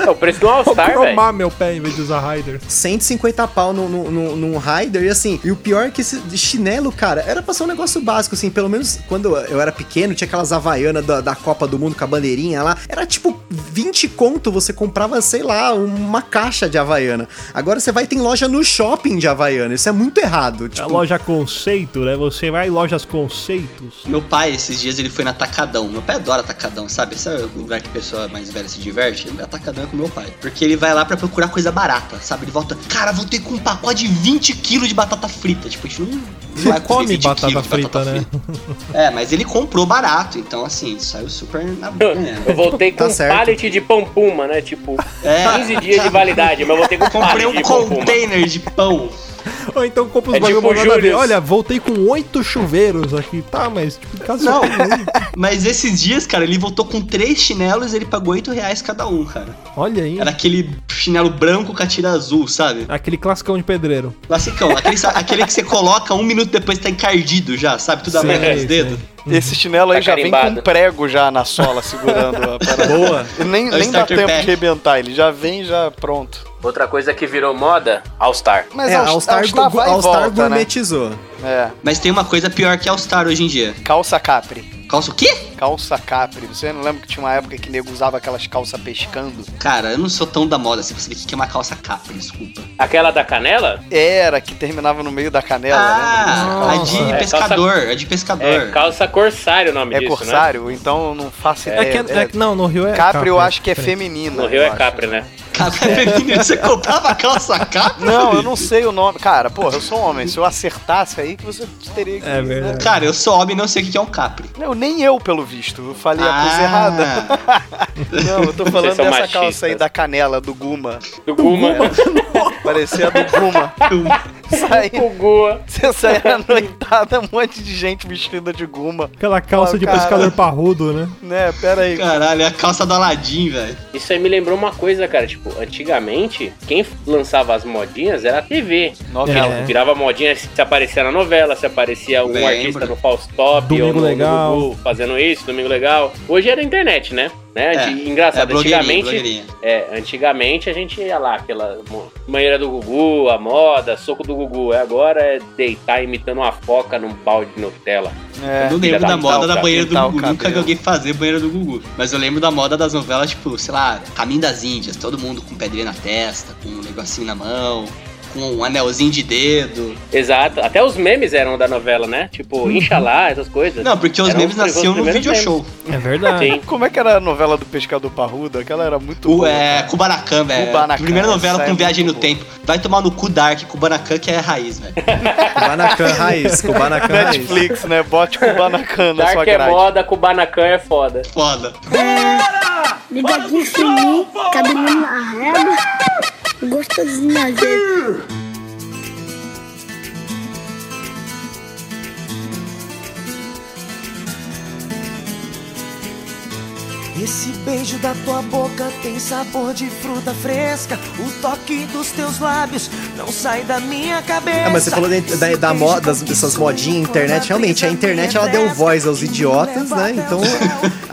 É o preço do All-Star, velho. cromar meu pé em vez de usar Rider. 150 pau num, num, num, num Rider. E assim, e o pior é que esse chinelo, cara, era pra ser um negócio básico, assim. Pelo menos quando eu era pequeno, tinha aquelas Havaianas da, da Copa do Mundo com a bandeirinha lá. Era tipo 20 conto, você comprava, sei lá, uma caixa de Havaiana. Agora você vai ter loja no shopping de Havaiana. Isso é muito errado. A Tipo, loja conceito, né? Você vai em lojas conceitos. Meu pai, esses dias, ele foi no Atacadão. Meu pai adora Atacadão, sabe? Esse é o lugar que a pessoa mais velha se diverte. Atacadão é com meu pai. Porque ele vai lá pra procurar coisa barata, sabe? Ele volta, cara, vou ter com um pacote de 20 quilos de batata frita. Tipo, a gente não, não vai come 20 batata frita, né? É, mas ele comprou barato, então assim, saiu super na boa, né? Eu voltei com Tá um pallet de pão puma, né? Tipo, É. 15 dias de validade, mas eu voltei com um Comprei pallet um de pão puma. container de pão. Ou então compra os É bagulho tipo nada a ver. Olha, voltei com oito chuveiros aqui. Tá, mas tipo, em casa Não. Mas esses dias, cara, ele voltou com três chinelos e ele pagou 8 reais cada um, cara. Olha aí. Era aquele chinelo branco com a tira azul, sabe? Aquele classicão de pedreiro. Classicão, aquele, aquele que você coloca um minuto depois tá encardido já, sabe? Tudo amarelo nos dedos. Esse chinelo aí Tá já vem carimbado. com prego já na sola, segurando a parada. Boa. E nem, nem dá tempo pack. de arrebentar, ele já vem já pronto. Outra coisa que virou moda, All-Star. Mas é, All- All-Star All-Star vai e All Star volta, né? gourmetizou. É, Mas tem uma coisa pior que All-Star hoje em dia. calça capri. Calça o quê? Calça capri. Você não lembra que tinha uma época que nego usava aquelas calças pescando? Cara, eu não sou tão da moda assim pra saber o que é uma calça capri, desculpa. Aquela da canela? Era, que terminava no meio da canela, Ah, a de É, pescador, a de pescador. É calça corsário o nome? É disso, né? corsário? Então eu não faço É, ideia. que, é, que- não, no Rio é. capri eu acho que é diferente. feminina. No Rio é acho. Capri, né? Capri feminino, você comprava calça capri? Não, eu não sei o nome. Cara, porra, eu sou homem. Se eu acertasse aí, que você teria que. É verdade. Cara, eu sou homem e não sei o que é um capri. Não, nem eu, pelo visto. Eu falei a Ah. coisa errada. Não, eu tô falando dessa machistas. calça aí da canela, do Guma. Do Guma. Parecia do Guma. Saí, O Gua. você saía à noitada, um monte de gente vestida de Guma. Aquela calça Ah, de cara. pescador parrudo, né? Né, pera aí. Caralho, é a calça do Aladim, velho. Isso aí me lembrou uma coisa, cara. Tipo, antigamente, quem lançava as modinhas era a TV. Novela. É. Virava modinha se aparecia na novela, se aparecia algum artista no False Top Domingo ou no, Legal. no Gugu fazendo isso, Domingo Legal. Hoje é da internet, né? Né? É, engraçado, é, antigamente, blogueirinha. é, antigamente a gente ia lá, aquela banheira do Gugu, a moda, soco do Gugu. É, Agora é deitar imitando uma foca num balde de Nutella. É. Eu não lembro da da moda da banheira do Gugu. Nunca vi alguém fazer banheira do Gugu. Mas eu lembro da moda das novelas, tipo, sei lá, Caminho das Índias. Todo mundo com pedrinha na testa, com um negocinho na mão. Com um anelzinho de dedo. Exato. Até os memes eram da novela, né? Tipo, Inxalá, essas coisas. Não, porque os Eram memes nasciam no video memes. show. É verdade. Sim. Como é que era a novela do Pescador Parrudo? Aquela era muito O, boa, é, cara. Kubanacan, velho. Kubanacan, Primeira novela com é viagem no tempo. Vai tomar no cu Dark, Kubanacan que é raiz, velho. Kubanacan raiz, Kubanacan raiz. Netflix, né? Bote Kubanacan na sua Dark é grade. moda, Kubanacan é foda. Foda. Fininho, cabelinho na na jeito. Esse beijo da tua boca tem sabor de fruta fresca. O toque dos teus lábios não sai da minha cabeça. Ah, mas você falou da, da, da moda, dessas modinhas internet. Realmente, a internet ela deu voz aos idiotas, né? Então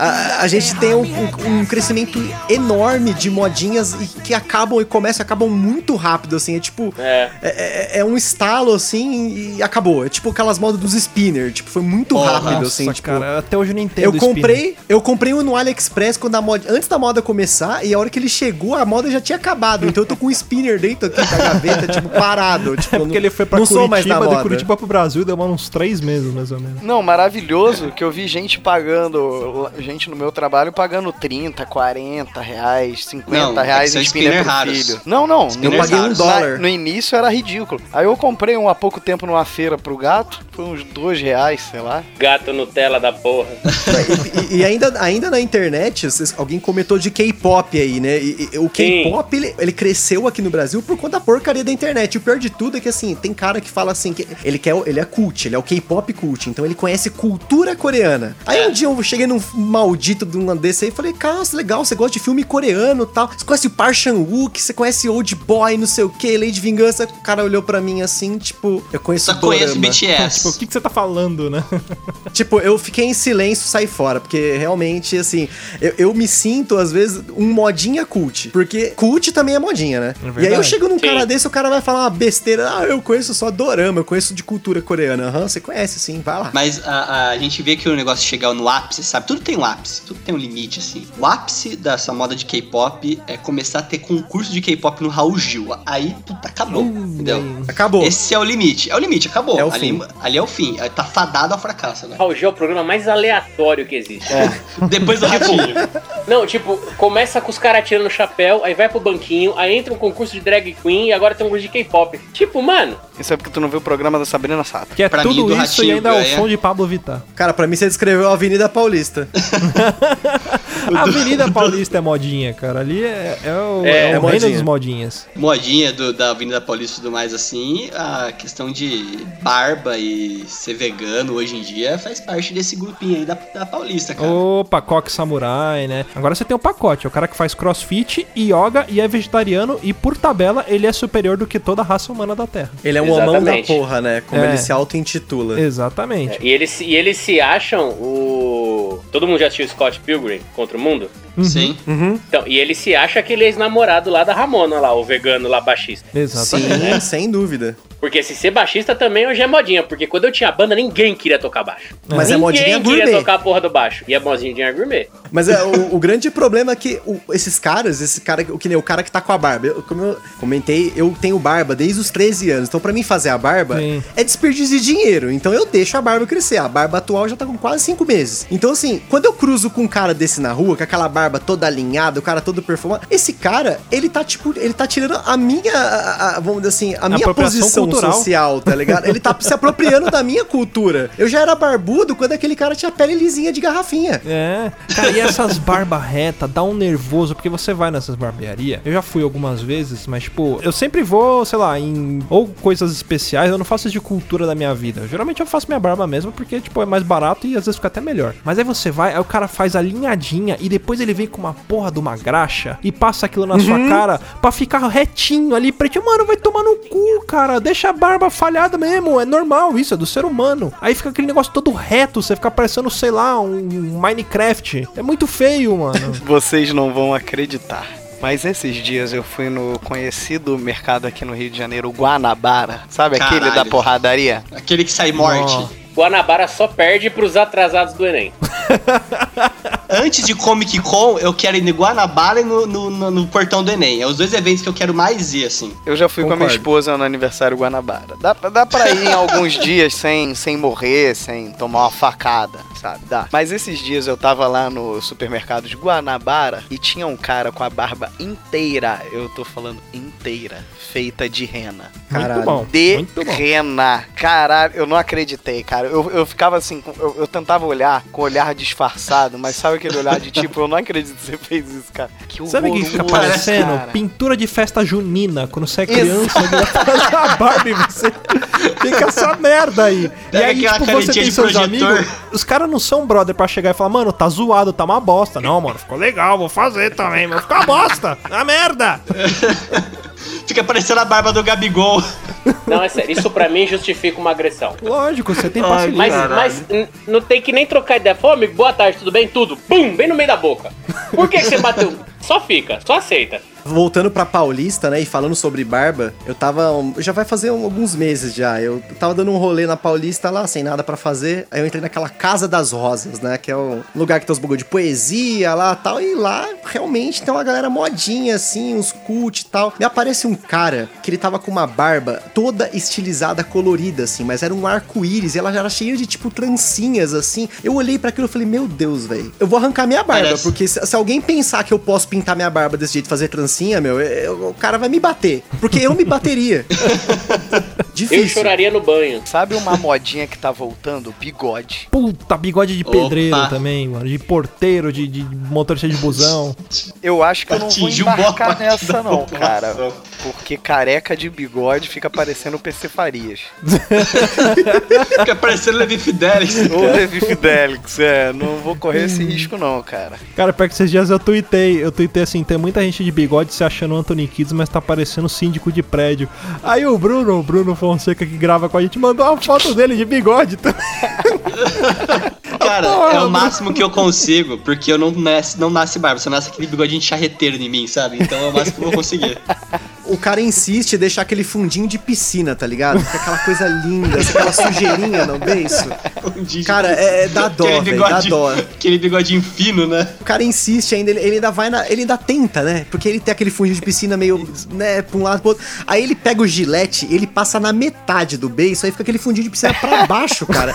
a, a gente tem um, um- um crescimento enorme de modinhas e que acabam e começam, acabam muito rápido, assim. É tipo. É. É, é- é um estalo assim e acabou. É tipo aquelas modas dos spinner. Tipo, foi muito Porra. rápido, assim. Nossa, tipo, cara, até hoje eu não entendo eu spinner. comprei, eu comprei um no AliExpress quando a moda, antes da moda começar, e a hora que ele chegou, a moda já tinha acabado. Então eu tô com um spinner dentro aqui da gaveta, tipo, parado. Tipo, É porque ele foi pra não sou mais Curitiba, da de moda. Curitiba pro Brasil demora uns três meses, mais ou menos. Não, maravilhoso que eu vi gente pagando, gente no meu trabalho pagando 30, 40 reais, 50 Não, é reais são em spinner spinner pro filho. Não, não. Spinner no- paguei um raros. dólar. Na- no início era ridículo. Aí eu comprei um há pouco tempo numa feira pro gato, foi uns dois reais, sei lá. Gato Nutella da porra. E, e ainda, ainda na internet, alguém comentou de K-pop aí, né? E, e o K-pop, ele, ele cresceu aqui no Brasil por conta da porcaria da internet. E o pior de tudo é que, assim, tem cara que fala assim, que ele, quer, o- ele é cult, ele é o K-pop cult, então ele conhece cultura coreana. Aí um dia eu cheguei num maldito de um desse aí falei, cara, legal, você gosta de filme coreano e tal. Você conhece o Park Chan-wook, você conhece Old Boy, não sei o que, Lady Vingança. O cara olhou pra mim assim, tipo, eu conheço Só conheço. BTS. Tipo, o que, que você tá falando, né? Tipo, eu fiquei em silêncio, saí fora, porque realmente, assim, eu, eu me sinto, às vezes, um modinha cult. Porque cult também é modinha, né? e aí eu chego num Sim. cara desse, o cara vai falar uma besteira, ah, eu conheço só dorama, eu conheço de cultura coreana. Aham, você conhece sim, vai lá. Mas a, a gente vê que o negócio chegar no ápice, sabe? Tudo tem um ápice, tudo tem um limite, assim. O ápice dessa moda de K-pop é começar a ter concurso de K-pop no Raul Gil. Aí, puta, acabou, entendeu? Acabou. Esse é o limite. É o limite, acabou. É o ali, fim. ali é o fim. Aí Tá fadado ao fracasso agora. Raul Gil é o programa mais aleatório que existe. Depois do Ratinho. Não, tipo, começa com os caras tirando o chapéu, aí vai pro banquinho, aí entra um concurso de drag queen e agora tem um concurso de K-pop. Tipo, mano, Isso é porque tu não viu o programa da Sabrina Sato. Que é Pra mim, tudo do isso e Ratinho ainda é o som de Pablo Vittar. Cara, pra mim você descreveu a Avenida Paulista. A Avenida Paulista é modinha, cara. Ali é, é o, É, é, é o reino modinha. dos modinhas. Modinha do- da Avenida Paulista e tudo mais assim, a questão de barba e ser vegano hoje em dia faz parte desse grupinho aí da, da Paulista, cara. Opa, coque samurai, né? Agora você tem o pacote. É o cara que faz crossfit, yoga e é vegetariano. E por tabela, ele é superior do que toda a raça humana da Terra. Ele é um homão da porra, né? Como É. ele se auto-intitula. Exatamente. e eles, e eles se acham o. Todo mundo já assistiu Scott Pilgrim contra o mundo? Sim. Então, e ele se acha aquele ex-namorado lá da Ramona, lá, o vegano lá baixista. Exatamente. Sim, sem dúvida. Porque se ser baixista também hoje é modinha, porque quando eu tinha banda, ninguém queria tocar baixo. Mas é ninguém modinha queria gourmet. tocar a porra do baixo. E é modinha gourmet. Mas é, o, o grande problema é que o- esses caras, esse cara, o que nem o cara que tá com a barba, eu, como eu comentei, eu tenho barba desde os 13 anos. Então, pra mim fazer a barba Sim. é desperdício de dinheiro. Então, eu deixo a barba crescer. A barba atual já tá com quase 5 meses. Então, assim, quando eu cruzo com um cara desse na rua, com aquela barba toda alinhada, o cara todo perfumado, esse cara, ele tá, tipo, ele tá tirando a minha, a- a- vamos dizer assim, a minha Apropriação posição cultural. social, tá ligado? Ele tá se apropriando da minha cultura. Eu já era barbudo quando aquele cara tinha pele lisinha de garrafinha. É. Cara, e essas barbas reta dá um nervoso, porque você vai nessas barbearias. Eu já fui algumas vezes, mas, tipo, eu sempre vou, sei lá, em. Ou coisas especiais, eu não faço isso de cultura da minha vida. Geralmente eu faço minha barba mesmo, porque, tipo, é mais barato e às vezes fica até melhor. Mas aí você vai, aí o cara faz alinhadinha e depois ele vem com uma porra de uma graxa e passa aquilo na sua cara pra ficar retinho ali, pretinho. Mano, vai tomar no cu, cara. Deixa a barba falhada mesmo. É normal isso, é do ser humano. Aí fica aquele negócio todo reto, você fica parecendo, sei lá, um Minecraft. É muito feio, mano. Vocês não vão acreditar. Mas esses dias eu fui no conhecido mercado aqui no Rio de Janeiro, Guanabara. Sabe aquele Caralho. da porradaria? Aquele que sai morte. Ó. Guanabara só perde pros atrasados do Enem. Antes de Comic Con, eu quero ir no Guanabara e no, no, no- no Portão do Enem. É os dois eventos que eu quero mais ir, assim. Eu já fui com a minha Concordo. esposa no aniversário Guanabara. Dá, dá pra ir em alguns dias sem, sem morrer, sem tomar uma facada, sabe? Dá. Mas esses dias eu tava lá no supermercado de Guanabara e tinha um cara com a barba inteira, eu tô falando inteira, feita de rena. Caralho. Muito bom. De Muito bom. rena. Caralho, eu não acreditei, cara. Eu, eu ficava assim, eu, eu tentava olhar com olhar disfarçado, mas sabe aquele olhar de tipo, eu não acredito que você fez isso, cara. Que Sabe o que fica parecendo? cara. Pintura de festa junina. Quando você é criança, fazer a barba e você fica essa merda aí. E aí, tipo, você tem seus projetor. amigos. Os caras não são brother pra chegar e falar, mano, tá zoado, tá uma bosta. Não, mano, ficou legal, vou fazer também, mas ficou uma bosta. Uma merda. Fica parecendo a barba do Gabigol. Não, é sério, isso pra mim justifica uma agressão. Lógico, você tem paciência. Mas, mas não tem que nem trocar ideia. Fala, amigo, boa tarde, tudo bem? Tudo. Pum, bem no meio da boca. Por que, que você bateu? Só fica, só aceita. Voltando pra Paulista, né, e falando sobre barba, eu tava. um- Já vai fazer um- alguns meses já. Eu tava dando um rolê na Paulista lá, sem nada pra fazer. Aí eu entrei naquela Casa das Rosas, né? Que é o lugar que tem os bagulho de poesia lá tal. E lá realmente tem uma galera modinha, assim, uns cult e tal. Me aparece um cara que ele tava com uma barba toda estilizada, colorida, assim, mas era um arco-íris e ela já era cheia de, tipo, trancinhas, assim. Eu olhei pra aquilo e falei, meu Deus, velho. Eu vou arrancar minha barba, Parece. porque se, se alguém pensar que eu posso pintar minha barba desse jeito, fazer trancinha, meu, eu- o cara vai me bater. Porque eu me bateria. Eu Difícil. choraria no banho. Sabe uma modinha que tá voltando? Bigode. Puta, bigode de Opa. pedreiro também, mano. De porteiro, de, de motorista de busão. Eu acho que eu não vou embarcar nessa não, cara. Porque careca de bigode fica parecendo o PC Farias. Fica parecendo Levi Fidelis. Ou Levi Fidelix, é. Não vou correr esse risco não, cara. Cara, pior que esses dias eu tuitei. Eu tuitei assim: tem muita gente de bigode se achando Anthony Kids, mas tá parecendo síndico de prédio. Aí o Bruno, o Bruno Fonseca que grava com a gente, mandou uma foto dele de bigode também. Cara, Porra, é o máximo que eu consigo, porque eu não nasce, não nasce barba, só nasce aquele bigodinho de charreteiro em mim, sabe? Então é o máximo que eu vou conseguir. O cara insiste em deixar aquele fundinho de piscina, tá ligado? Fica aquela coisa linda, aquela sujeirinha no beiço. Cara, é, é dá dó, aquele velho, dá bigodinho, dó. aquele bigodinho fino, né? O cara insiste ainda, ele, ele ainda vai na. Ele ainda tenta, né? Porque ele tem aquele fundinho de piscina meio, né, pra um lado pro outro. Aí ele pega o gilete, ele passa na metade do beiço, aí fica aquele fundinho de piscina pra baixo, cara.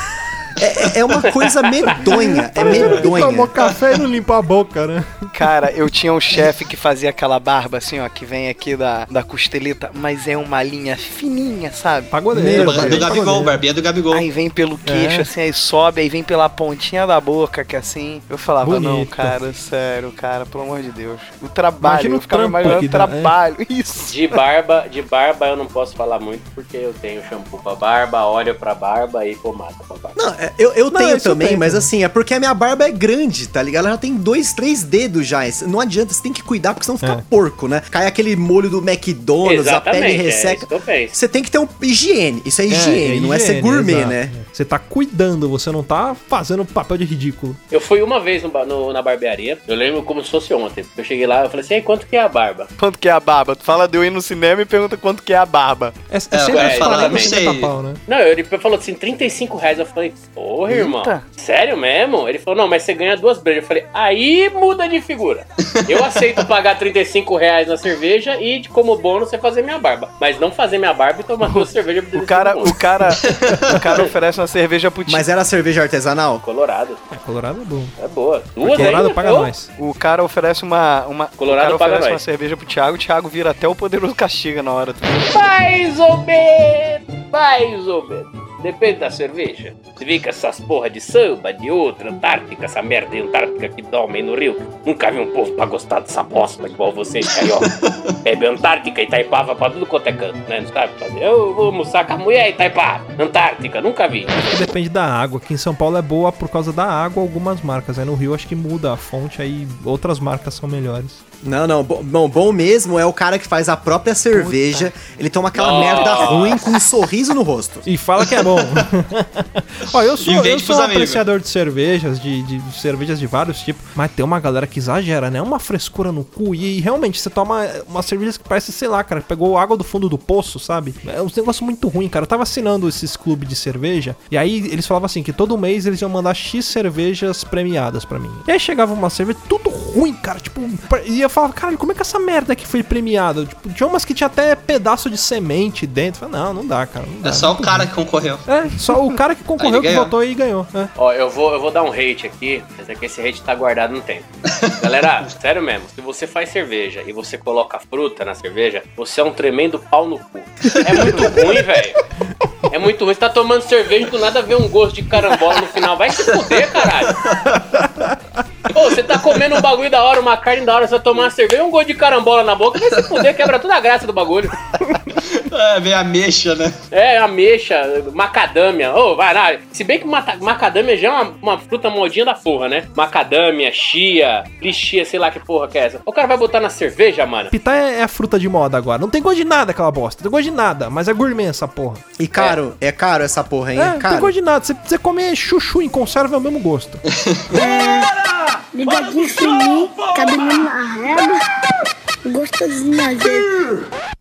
É, é- é uma coisa medonha, é Tomou medonha. café e não limpou a boca, né? Cara, eu tinha um chefe que fazia aquela barba assim, ó, que vem aqui da, da costeleta, mas é uma linha fininha, sabe? Pagodeiro. Do, pagodeiro. Gabigol, barbinha do Gabigol. Aí vem pelo queixo, É. assim, aí sobe, aí vem pela pontinha da boca, que assim. Eu falava, não, cara, sério, cara, pelo amor de Deus. O trabalho, Imagina eu o ficava imaginando o dá, é. trabalho. Isso. De barba, de barba eu não posso falar muito porque eu tenho shampoo pra barba, óleo pra barba e pomada pra barba. Não, é, eu, eu Não, tenho eu também, tenho mas assim, é porque a minha barba é grande, tá ligado? Ela já tem dois, três dedos já. Não adianta, você tem que cuidar, porque senão fica É. porco, né? Cai aquele molho do McDonald's, a pele Exatamente, é resseca. eu penso. Você tem que ter um higiene. Isso é higiene, não é ser higiene, gourmet, exato. né? Você tá cuidando, você não tá fazendo papel de ridículo. Eu fui uma vez no no- na barbearia, eu lembro como se fosse ontem. Eu cheguei lá, eu falei assim, "Ei, quanto que é a barba? Quanto que é a barba? Tu fala de eu ir no cinema e pergunta quanto que é a barba. É, é É, sempre eu ia uns falar, 40, não 50 sei. pau, né? Não, ele falou assim, 35 reais. Eu falei, porra, irmão. Eita. Sério mesmo? Ele falou, não, mas você ganha duas brejas. Eu falei, aí muda de figura. Eu aceito pagar 35 reais na cerveja e de- como bônus você fazer minha barba. Mas não fazer minha barba e tomar duas cervejas por O cara, 35 o cara, o cara oferece uma cerveja pro. Mas era cerveja artesanal? Colorado. É, Colorado é bom. É boa. Duas Colorado ainda, paga pô. mais. O cara oferece uma. uma Colorado o cara paga oferece uma nós. cerveja pro Thiago, o Thiago vira até o poderoso castiga na hora. Mais ou menos, mais ou menos. Depende da cerveja. Você vê que essas porra de samba, de outra, Antártica, essa merda de Antártica que dorme no Rio. Nunca vi um povo pra gostar dessa bosta igual vocês, carioca. Bebe Antártica e Itaipava pra tudo quanto é canto, né? Não sabe fazer. Eu vou almoçar com a mulher Itaipava. Antártica, nunca vi. Depende da água. Aqui em São Paulo é boa por causa da água algumas marcas. Aí no Rio acho que muda a fonte, aí outras marcas são melhores. Não, não. Bom, bom, bom mesmo é o cara que faz a própria cerveja. Ele toma aquela Nossa. merda ruim com um sorriso no rosto. E fala que é bom. Ó, eu sou, E eu sou um amigos. apreciador de cervejas, de, de cervejas de vários tipos, mas tem uma galera que exagera, né? Uma frescura no cu e, realmente você toma uma cerveja que parece, sei lá, cara, pegou água do fundo do poço, sabe? É um negócio muito ruim, cara. Eu tava assinando esses clubes de cerveja e aí eles falavam assim que todo mês eles iam mandar X cervejas premiadas pra mim. E aí chegava uma cerveja tudo ruim, cara, tipo, e eu falava, caralho, como é que essa merda aqui foi premiada? Tipo, tinha umas que tinha até pedaço de semente dentro. Eu falei, não, não dá, cara. Não dá, É só o cara que concorreu. é, só o cara que concorreu, que votou e ganhou. É. Ó, eu vou, eu vou dar um hate aqui, mas é que esse hate tá guardado no tempo. Galera, sério mesmo, se você faz cerveja e você coloca fruta na cerveja, você é um tremendo pau no cu. É muito ruim, velho. É muito ruim. Você tá tomando cerveja e do nada vê um gosto de carambola no final. Vai se fuder, caralho. Pô, você tá comendo um bagulho da hora, uma carne da hora, você vai tomar uma cerveja um gosto de carambola na boca, vai se fuder, quebra toda a graça do bagulho. É, vem ameixa, né? É, ameixa, macadâmia. Ô, vai lá. Se bem que macadâmia já é uma, uma fruta modinha da porra, né? Macadâmia, chia, lixia, sei lá que porra que é essa. O cara vai botar na cerveja, mano. Pitá é, é a fruta de moda agora. Não tem gosto de nada aquela bosta. Não tem gosto de nada, mas é gourmet essa porra. E caro, é, caro essa porra, hein? É, não tem gosto de nada. Você, você comer chuchu em conserva é o mesmo gosto. Ligadinho fininho, cabelinho régua, gostosinho gente.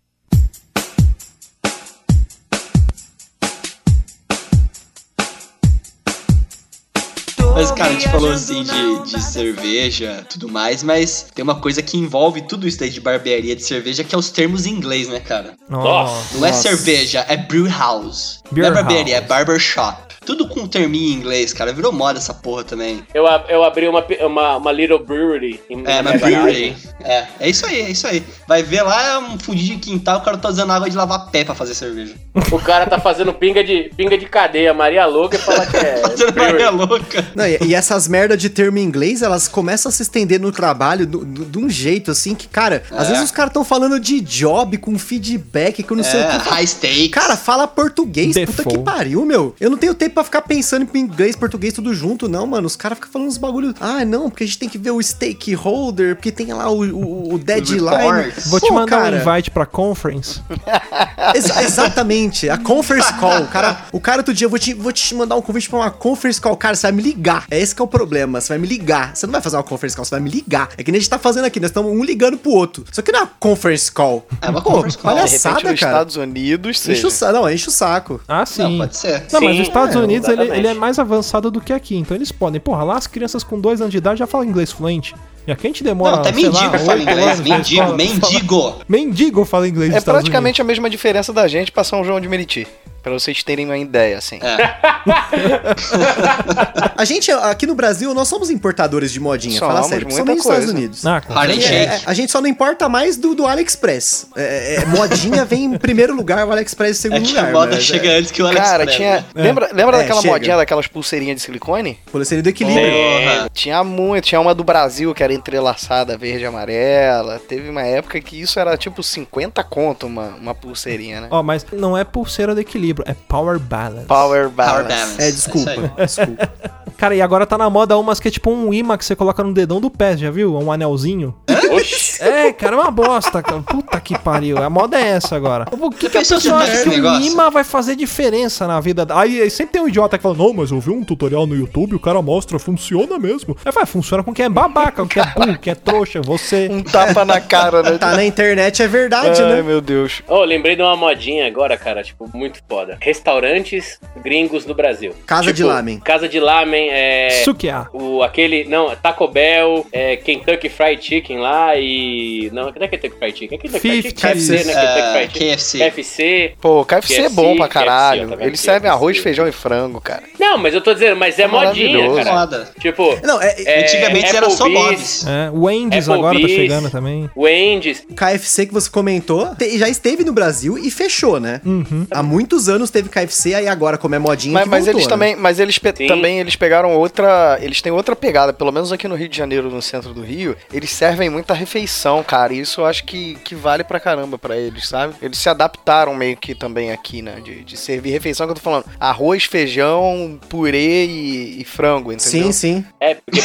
Mas, cara, a gente falou assim de, de cerveja tudo mais, mas tem uma coisa que envolve tudo isso daí de barbearia de cerveja, que é os termos em inglês, né, cara? Nossa. Não é cerveja, é brew house. Beer não é barbearia, house. é barbershop. Tudo com terminho em inglês, cara. Virou moda essa porra também. Eu, eu abri uma, uma, uma little brewery. Em, É, minha brewery. É, é isso aí, é isso aí. Vai ver lá, é um fundinho de quintal, o cara tá usando água de lavar pé pra fazer cerveja. O cara tá fazendo pinga de, pinga de cadeia, Maria Louca, e fala que é. Fazendo brewery. Maria louca. Não, e, e essas merda de termo em inglês, elas começam a se estender no trabalho de um jeito assim que, cara, às É. vezes os caras estão falando de job com feedback, que eu não sei o É, que. high stakes. Cara, fala português, puta Default. que pariu, meu. Eu não tenho tempo pra ficar pensando em inglês, português, tudo junto, não, mano. Os caras ficam falando uns bagulho. Ah, não, porque a gente tem que ver o stakeholder, porque tem lá o, o, o deadline. Vou te mandar cara, um invite pra conference. Exa- exatamente, a conference call. O cara, o cara outro dia, eu vou te, vou te mandar um convite pra uma conference call. Cara, você vai me ligar. É esse que é o problema. Você vai me ligar. Você não vai fazer uma conference call, você vai me ligar. É que nem a gente tá fazendo aqui, nós estamos um ligando pro outro. Só que não é uma conference call. É uma Pô, conference call. Palhaçada, cara. Estados Unidos Enche o saco. Não, enche o saco. Ah, sim. Não, pode ser. Não, mas Sim, os Estados é, Unidos ele, exatamente. ele é mais avançado do que aqui, então eles podem. Porra, lá as crianças com dois anos de idade já falam inglês fluente. E aqui a gente demora. Não, até sei lá, mendigo fala inglês. Mendigo, escola pra falar. mendigo. Mendigo fala inglês É praticamente a mesma diferença da gente pra São João de Meriti. Pra vocês terem uma ideia, assim. É. A gente, aqui no Brasil, nós somos importadores de modinha, Somos, fala sério, principalmente nos Estados. Unidos. Ah. Shake. É, a gente só não importa mais do, do AliExpress. É, é, modinha vem em primeiro lugar, o AliExpress em É segundo que lugar. a moda mas, chega é, antes que o Alex Cara, tinha. Lembra, lembra É, daquela chega. modinha daquelas pulseirinhas de silicone? Pulseirinha do equilíbrio. Porra. Tinha muito. Tinha uma do Brasil que era entrelaçada verde e amarela. Teve uma época que isso era tipo 50 conto uma, uma pulseirinha, né? Ó, mas não é pulseira de equilíbrio, é power balance. Power Power Balance. Balance. É, desculpa. aí. desculpa. Cara, e agora tá na moda umas que é tipo um imã que você coloca no dedão do pé, já viu? Um anelzinho. Oxi. É, cara, é uma bosta. cara. Puta que pariu. A moda é essa agora. O que, que a pessoa acha que o negócio? imã vai fazer diferença na vida? da- Aí, sempre tem um idiota que fala, não, mas eu vi um tutorial no YouTube, o cara mostra, funciona mesmo. Aí vai, funciona com quem é babaca, com quem é burro, quem é trouxa, você. Um tapa na cara, né? Tá na internet, é verdade, Ai, né? meu Deus. Oh, lembrei de uma modinha agora, cara, tipo, muito foda. Restaurantes gringos no Brasil. Casa de Tipo, lamen. Casa de lamen, é... Sukiá. O, aquele, não, Taco Bell, é, Kentucky Fried Chicken lá e... Não, não é Kentucky Fried Chicken, é Kentucky Fried Chicken. 50, KFC, né? É. KFC. KFC. Pô, KFC, é bom pra KFC, caralho. tá? Eles servem arroz, feijão e frango, cara. Não, mas eu tô dizendo, mas é, É modinha, cara. Moda. Tipo, Não, é, é, Antigamente era só Bob's. É, o Wendy's agora tá chegando também. Wendy's. KFC que você comentou, te- já esteve no Brasil e fechou, né? Uhum. Há muitos anos teve KFC, aí agora, como é modinha, Mas, mas voltou, eles né? também, mas eles Sim. também eles pegaram outra, eles têm outra pegada, pelo menos aqui no Rio de Janeiro, no centro do Rio, eles servem muito refeição, cara. E isso eu acho que, que vale pra caramba pra eles, sabe? Eles se adaptaram meio que também aqui, né? De, de servir refeição que eu tô falando. Arroz, feijão, purê e, e frango, entendeu? Sim, sim. É, porque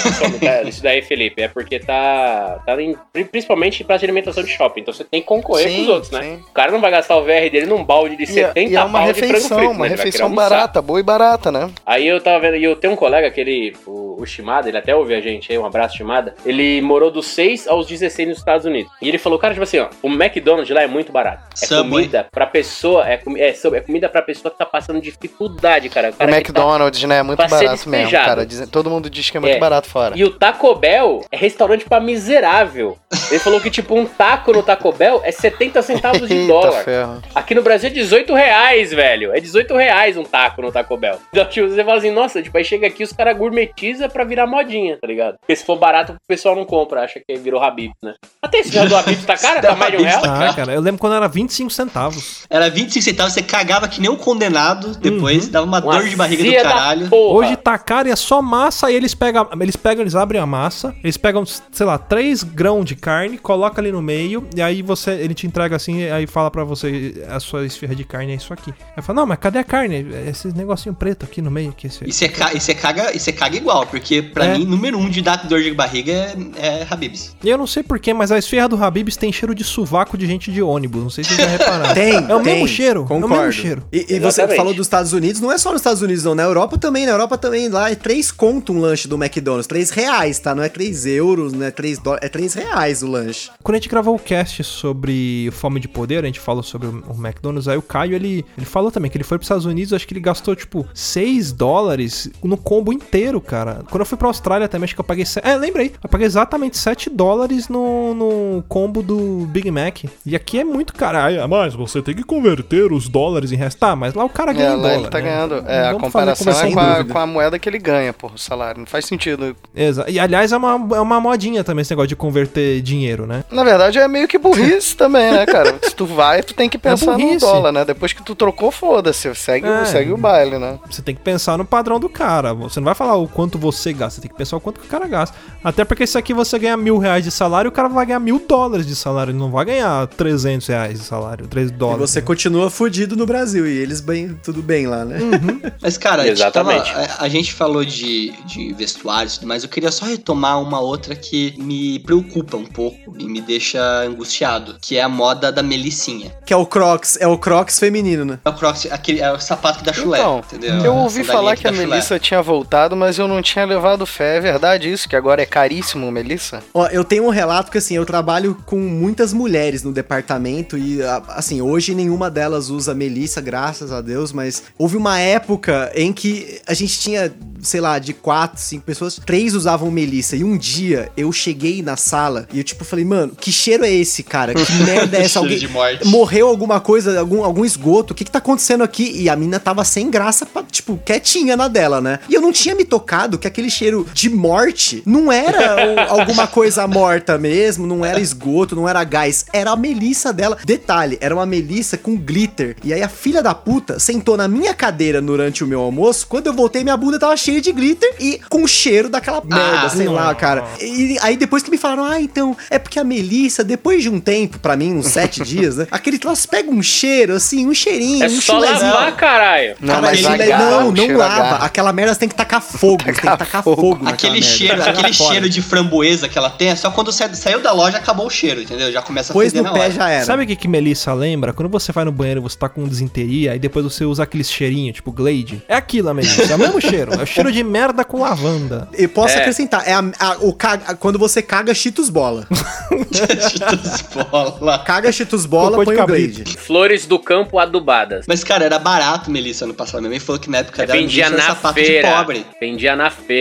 é, isso daí, Felipe, é porque tá. tá em, pri- principalmente de alimentação de shopping. Então você tem que concorrer Sim, com os outros, né? sim. O cara não vai gastar o VR dele num balde de E, é- 70 e é uma refeição, frito, uma né? Ele vai refeição barata, boa e barata, né? Aí eu tava vendo, e eu tenho um colega que ele, o, o Shimada, ele até ouve a gente aí, um abraço Shimada. Ele morou dos 6 aos 16 nos Estados Unidos. E ele falou, cara, tipo assim, ó, o McDonald's lá é muito barato. É Subway. comida pra pessoa, é, é, é comida pra pessoa que tá passando dificuldade, cara. O O cara que tá- McDonald's, né? É muito barato mesmo, cara. Dizem- todo mundo diz que é muito É. barato fora. E o Taco Bell é restaurante pra miserável. Ele falou que, tipo, um taco no Taco Bell é 70 centavos de dólar. ferro. Aqui no Brasil é 18 reais, velho. É 18 reais um taco no Taco Bell. Então, tipo, você fala assim, nossa, tipo, aí chega aqui os caras gourmetiza pra virar modinha, tá ligado? Porque se for barato, o pessoal não compra, acha que virou Habib, né? Até esse já do Habib tá caro, tá mais de um real. Ah, cara, eu lembro quando era 25 centavos. Era 25 centavos, você cagava que nem um condenado depois, dava uma Uma dor de barriga do caralho. Hoje tá caro e é só massa e eles pegam, eles pegam, eles abrem a massa, eles pegam, sei lá, três grãos de carne, coloca ali no meio e aí você, ele te entrega assim, aí fala pra você a sua esfirra de carne é isso aqui. Aí fala, não, mas cadê a carne? É Esse negocinho preto aqui no meio aqui. Esse... E você ca- você caga, e você caga igual, porque pra É. mim, número um de dar dor de barriga é, é Habibs. E eu não sei porquê, mas a esfirra do Habib's tem cheiro de sovaco de gente de ônibus. Não sei se vocês já repararam. Tem, É o tem, mesmo cheiro. Concordo. É o mesmo cheiro. E, e você falou dos Estados Unidos, não é só nos Estados Unidos, não. Na Europa também. Na Europa também, lá é 3 conto um lanche do McDonald's. 3 reais, tá? Não é 3 euros, não é 3 dólares. É 3 reais o lanche. Quando a gente gravou o cast sobre Fome de Poder, a gente falou sobre o o McDonald's, aí o Caio, ele, ele falou também que ele foi pros Estados Unidos, acho que ele gastou, tipo, 6 dólares no combo inteiro, cara. Quando eu fui pra Austrália também, acho que eu paguei... se- É, lembrei. Eu paguei exatamente 7 dólares no, no combo do Big Mac. E aqui é muito caro. Ah, mas você tem que converter os dólares em resto. Tá, mas lá o cara ganha É, dólar, ele tá né? ganhando. É, a vamos comparação é com a, com a moeda que ele ganha, porra, o salário. Não faz sentido. Exa- E aliás, é uma, é uma modinha também esse negócio de converter dinheiro, né? Na verdade, é meio que burrice também, né, cara? Se tu vai, tu tem que pensar no burrice. dólar, né? Depois que tu trocou, foda-se. Segue, É. segue o baile, né? Você tem que pensar no padrão do cara. Você não vai falar o quanto você gasta, você tem que pensar o quanto que o cara gasta. Até porque se aqui você ganha mil reais de salário, o cara vai ganhar mil dólares de salário. Ele não vai ganhar 300 reais de salário, 3 E dólares. você continua fudido no Brasil. E eles bem, tudo bem lá, né? Mas, cara, a gente, tava- Exatamente. a, a gente falou de, de vestuários e tudo mais. Eu queria só retomar uma outra que me preocupa um pouco e me deixa angustiado, que é a moda da melicinha. Que é o Crocs. É o Crocs feminino, né? É o Crocs, aquele, é o sapato que dá chulé, Então, entendeu? eu ouvi falar que a chulé. Melissa tinha voltado, mas eu não tinha levado fé. É verdade isso? Que agora é caríssimo, Melissa? Ó, eu tenho um relato que, assim, eu trabalho com muitas mulheres no departamento e, assim, hoje nenhuma delas usa Melissa, graças a Deus, mas houve uma época em que a gente tinha, sei lá, de quatro, cinco pessoas, três usavam Melissa. E um dia eu cheguei na sala e eu, tipo, falei, mano, que cheiro é esse, cara? Que merda é essa? Alguém de morte. morreu alguma coisa, algum, algum esgoto? O que que tá acontecendo aqui? E a mina tava sem graça, pra, tipo, quietinha na dela, né? E eu não tinha me tocado que aquele cheiro de morte não era alguma coisa morta mesmo, não era esgoto, não era gás, era a melissa dela. Detalhe, era uma melissa com glitter. E aí a filha da puta sentou na minha cadeira durante o meu almoço. Quando eu voltei, minha bunda tava cheia de glitter e com o cheiro daquela merda, sei lá, cara. E aí depois que me falaram, ah, então, é porque a Melissa, depois de um tempo, pra mim, uns sete dias, né? Aquele troço pega um cheiro, assim, um cheirinho, É um só chulezinho. lavar, caralho. Não, Cara, mas agarra, não, não lava. agarra. Aquela merda você tem que tacar fogo. Você tem que tacar fogo. naquela Aquele merda. cheiro, aquele fora. cheiro de framboesa que ela tem, é só quando sai- saiu da loja acabou o cheiro, entendeu? Já começa a Pôs feder no na pé hora. já era. Sabe o que, que Melissa lembra? Quando você vai no banheiro e você tá com desinteria, e depois você usa aquele cheirinho, tipo Glade. É aquilo, a Melissa. É o mesmo cheiro. É o cheiro de merda com lavanda. Eu posso É. acrescentar, é a- a- o caga- quando você caga Cheetos bola. Cheetos bola. Caga Cheetos bola, Cocô põe o. Glade. Flores do campo adubadas. Mas, cara, era barato, Melissa, no passado. Minha mãe falou que na época dela Vendia na feira. pobre. Vendia na feira.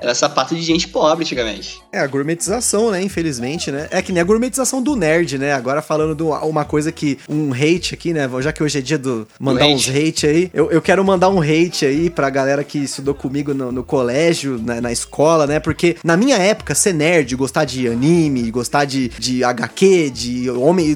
Era sapato de gente pobre antigamente. É, a gourmetização, né? Infelizmente, né? É que nem a gourmetização do nerd, né? Agora falando de uma- coisa que. Um hate aqui, né? Já que hoje é dia do. Mandar Do uns hate aí. Eu, eu quero mandar um hate aí pra galera que estudou comigo no, no colégio, na, na escola, né? Porque na minha época, ser nerd, gostar de anime, gostar de, de HQ, de homem.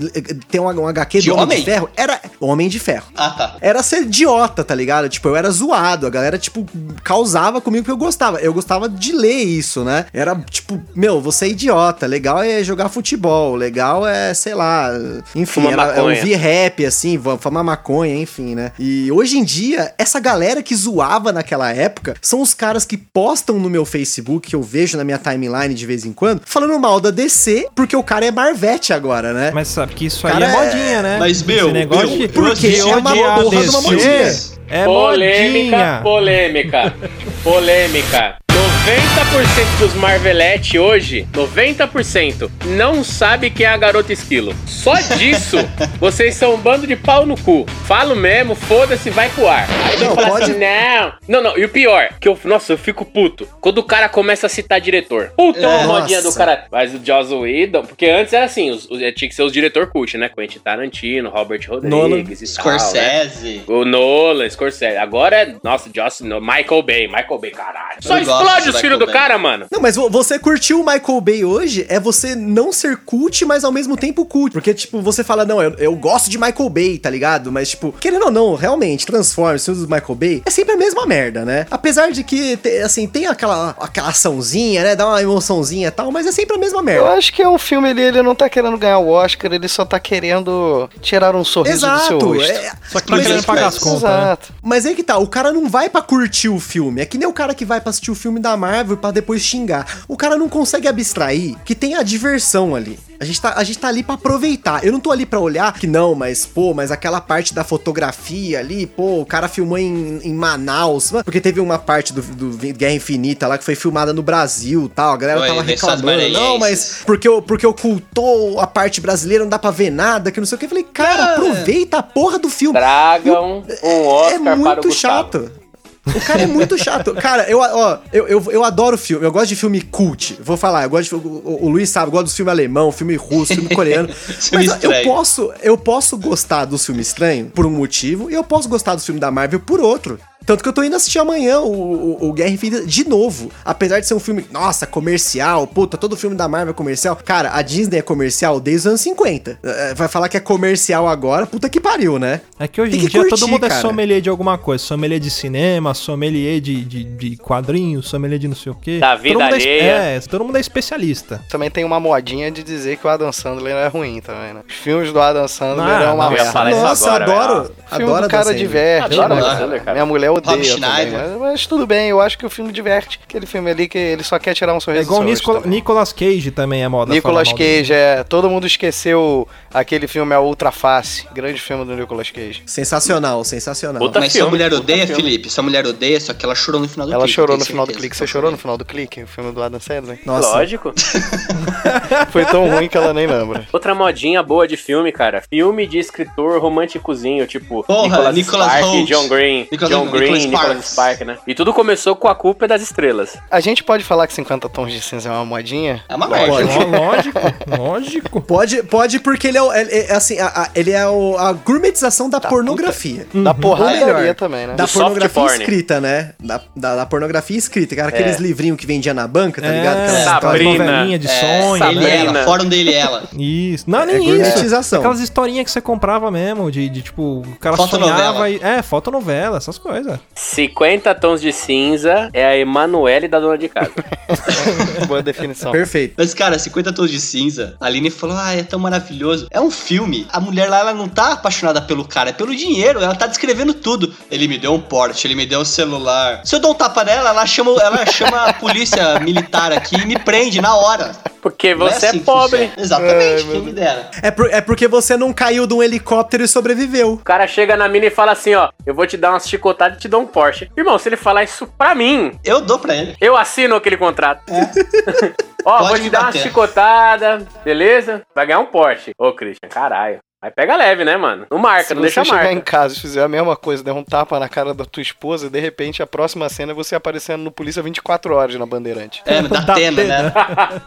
Ter um, um HQ De do Homem homem? de Ferro, era. Homem de Ferro Ah, tá. era ser idiota, tá ligado? Tipo, eu era zoado. A galera, tipo, causava comigo porque eu gostava. Eu gostava de ler isso, né? Era tipo, meu, você é idiota, legal é jogar futebol, legal é, sei lá, enfim, era, eu ouvir rap, assim, fumar maconha, enfim, né? E hoje em dia, essa galera que zoava naquela época são os caras que postam no meu Facebook, que eu vejo na minha timeline de vez em quando, falando mal da DC, porque o cara é Marvete agora, né? Mas sabe que isso aí Cara, é é- modinha, né? Mas, meu, Esse negócio meu, de Porque é uma porra de uma modinha. É polêmica, modinha. polêmica, polêmica. 90% dos Marvelete hoje, 90%, não sabe quem é a garota esquilo. Só disso, vocês são um bando de pau no cu. Falo mesmo, foda-se, vai pro ar. Aí Não, falar pode- assim, não. Não, não, e o pior, que eu, nossa, eu fico puto. Quando o cara começa a citar diretor. Puta, é uma modinha do cara. Mas o Joss Whedon, porque antes era assim, os, os- tinha que ser os diretor cult, né? Quentin Tarantino, Robert Rodrigues e tal, né? Scorsese. O Nolan, Scorsese. Agora é. Nossa, Joss, no, Michael Bay. Michael Bay, caralho. Só Eu do os filhos do cara, mano. Não, mas vo- você curtir o Michael Bay hoje é você não ser cult, mas ao mesmo tempo cult. Porque, tipo, você fala, não, eu, eu gosto de Michael Bay, tá ligado? Mas, tipo, querendo ou não, realmente, Transformers, os filmes do Michael Bay, é sempre a mesma merda, né? Apesar de que, assim, tem aquela, aquela açãozinha, né? Dá uma emoçãozinha e tal, mas é sempre a mesma Eu merda. acho que é um filme ali, ele não tá querendo ganhar o Oscar, ele só tá querendo tirar um sorriso do seu Exato, rosto. é, Só que Mas querendo pagar mas- as contas. né? Exato. Mas aí que tá, o cara não vai pra curtir o filme. É que nem o cara que vai pra assistir o filme da Marvel pra depois xingar. O cara não consegue abstrair que tem a diversão ali. A gente, tá, a gente tá ali pra aproveitar. Eu não tô ali pra olhar que não, mas, pô, mas aquela parte da fotografia ali, pô, o cara filmou em, em Manaus. Porque teve uma parte do, do Guerra Infinita lá que foi filmada no Brasil tal. A galera Foi, tava reclamando. Não, mas porque, porque ocultou a parte brasileira, não dá pra ver nada, que não sei o que. Eu falei, cara, aproveita a porra do filme. Tragam um Oscar É para o muito Gustavo. O cara é muito chato. Cara, eu, ó, eu, eu, eu adoro filme. Eu gosto de filme cult. Vou falar, eu gosto de, o, o Luiz sabe, eu gosto dos filme alemão, filme russo, filme coreano. Mas ó, eu posso, eu posso gostar dos filmes estranhos por um motivo e eu posso gostar dos filmes da Marvel por outro. Tanto que eu tô indo assistir amanhã o, o, o Guerra Infinita de novo. Apesar de ser um filme, nossa, comercial, puta, todo filme da Marvel é comercial. Cara, a Disney é comercial desde os anos 50. É, Vai falar que é comercial agora, puta que pariu, né? É que hoje em que dia curtir, todo mundo é cara. sommelier de alguma coisa. Sommelier de cinema, sommelier de, de, de quadrinhos, sommelier de não sei o quê. Da vida todo mundo é, alheia. é, todo mundo é especialista. Também tem uma modinha de dizer que o Adam Sandler é ruim também, né? Os filmes do Adam Sandler Ah, é uma merda. Nossa, agora, adoro. Adoro do cara Adam Sandler. Adoro né? Sandler, cara. Minha mulher odeia Rob também, Schneider. mas, mas tudo bem, eu acho que o filme diverte. Aquele filme ali que ele só quer tirar um É sorriso igual o também. Nicolas Cage também é moda. Nicolas. Cage, é. Todo mundo esqueceu aquele filme A Outra Face. Grande filme do Nicolas Cage. Sensacional, sensacional. Puta Mas filme, sua mulher odeia, filme. Felipe? Sua mulher odeia, só que ela chorou no final do Ela clipe. chorou eu no final do clique. que Você ela chorou no final do clique? O filme do Adam Sandler? Nossa. Lógico. Foi tão ruim que ela nem lembra. Outra modinha boa de filme, cara. Filme de escritor românticozinho, tipo Porra, Nicholas, Nicholas Spark, Hoult. John Green, Nicholas- John Green, Nicholas Sparks. Spark, né? E tudo começou com a culpa das estrelas. A gente pode falar que 50 Tons de Cinza é uma modinha? É uma Pode. merda. Ló- Lógico, lógico. Pode, pode porque ele é, o- é- é assim, a- a- ele é o- a gourmetização da pornografia. Da Ou porradaria melhor, também, né? Da Do soft pornografia porn. escrita, né? Da, da, da pornografia escrita, cara. Aqueles É. livrinhos que vendia na banca, tá É, ligado? Aquelas aquelas Sabrina. novelinhas de É, sonho. ele e Sabrina. ela, fórum dele e ela. Isso. Não, nem É gourmetização. Aquelas historinhas que você comprava mesmo, de, de tipo, o cara sonhava e. É, fotonovela, essas coisas. 50 tons de cinza é a Emanuele da dona de casa. Boa definição. Perfeito. Mas, cara, 50 tons de cinza, a Aline falou, ah, é tão maravilhoso. É um filme. A mulher lá, ela não tá apaixonada pelo cara, é pelo dinheiro. Ela tá descrevendo tudo. Ele me deu um porte, ele me deu um celular. Se eu dou um tapa nela, ela chama, ela chama a polícia militar aqui e me prende na hora. Porque Não você é, assim que pobre. funciona. Exatamente, quem me dera. É, por- é porque você não caiu de um helicóptero e sobreviveu. O cara chega na mina e fala assim, ó, eu vou te dar umas chicotadas e te dou um Porsche. Irmão, se ele falar isso pra mim, Eu dou pra ele. eu assino aquele contrato. ó, vou te dar uma chicotada, beleza? Vai ganhar um Porsche. Ô, Christian, caralho. Aí pega leve, né, mano? Não marca, Se não você deixa chegar marca. em casa e fizer a mesma coisa, der um tapa na cara da tua esposa, de repente a próxima cena é você aparecendo no Polícia 24 horas na Bandeirante. É, da Da Atena, Atena.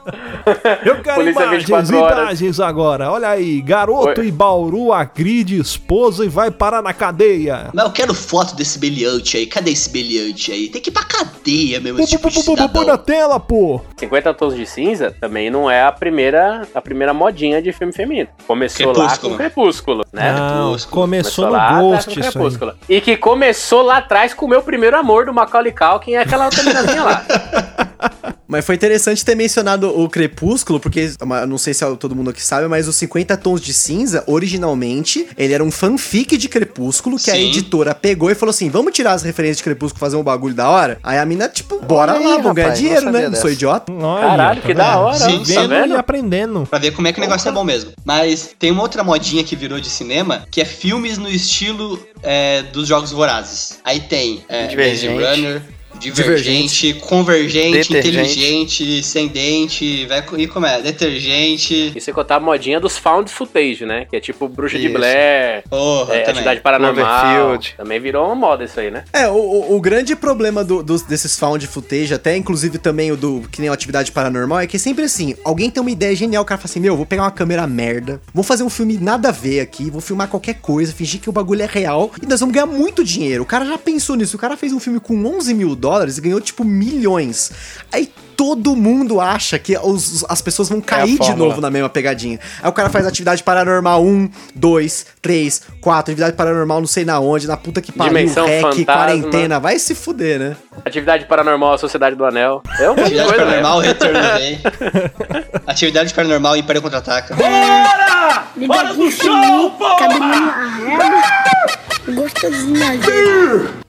né? Eu quero Polícia imagens, 24 horas. imagens agora. Olha aí, garoto Oi. em Bauru agride esposa e vai parar na cadeia. Mas eu quero foto desse beliante aí. Cadê esse beliante aí? Tem que ir pra cadeia mesmo, esse Pô, tipo pô, Põe na tela, pô. 50 tons de cinza também não é a primeira, a primeira modinha de filme feminino. Começou lá Crepúsculo. com Crepúsculo, né? Não, Crepúsculo. começou, lá no atrás Ghost com isso aí. Crepúsculo. E que começou lá atrás com o meu primeiro amor do Macaulay Culkin, é aquela outra meninazinha lá. Mas foi interessante ter mencionado o Crepúsculo, porque eu não sei se todo mundo aqui sabe, mas os 50 Tons de Cinza, originalmente, ele era um fanfic de Crepúsculo que a Sim. editora pegou e falou assim: vamos tirar as referências de Crepúsculo e fazer um bagulho da hora? Aí a mina, tipo, bora Olha lá, vamos ganhar dinheiro, não né? Não sou idiota. Olha, Caralho, que tá da hora. Sim, tá Vendo vendo? e aprendendo. Pra ver como é que o negócio é bom mesmo. Mas tem uma outra modinha que virou de cinema, que é filmes no estilo é, dos Jogos Vorazes. Aí tem é, Runner, Divergente, Convergente, Detergente. Inteligente, Sem Dente, vai, e como é? Detergente. E você contar a modinha dos found footage, né? Que é tipo Bruxa de Isso. Blair, Porra, é. Atividade Paranormal. Também virou uma moda isso aí, né? É, o, o- o grande problema do- dos, desses found footage, até inclusive também o do que nem a atividade paranormal, é que sempre assim, alguém tem uma ideia genial, o cara fala assim, meu, vou pegar uma câmera merda, vou fazer um filme nada a ver aqui, vou filmar qualquer coisa, fingir que o bagulho é real, e nós vamos ganhar muito dinheiro. O cara já pensou nisso, o cara fez um filme com 11 mil dólares e ganhou, tipo, milhões. Aí todo mundo acha que os- as pessoas vão cair de fórmula. novo na mesma pegadinha. Aí o cara faz atividade paranormal 1, 2, 3, 4, atividade paranormal não sei na onde, na puta que pariu, Dimensão rec, fantasma. quarentena, vai se fuder, né? Atividade Paranormal, a Sociedade do Anel. É um de Atividade coisa, né? Paranormal, Return of. Atividade Paranormal, Império Contra-Ataca. Ligadinho fininho, cabelinho arrega, gostosinho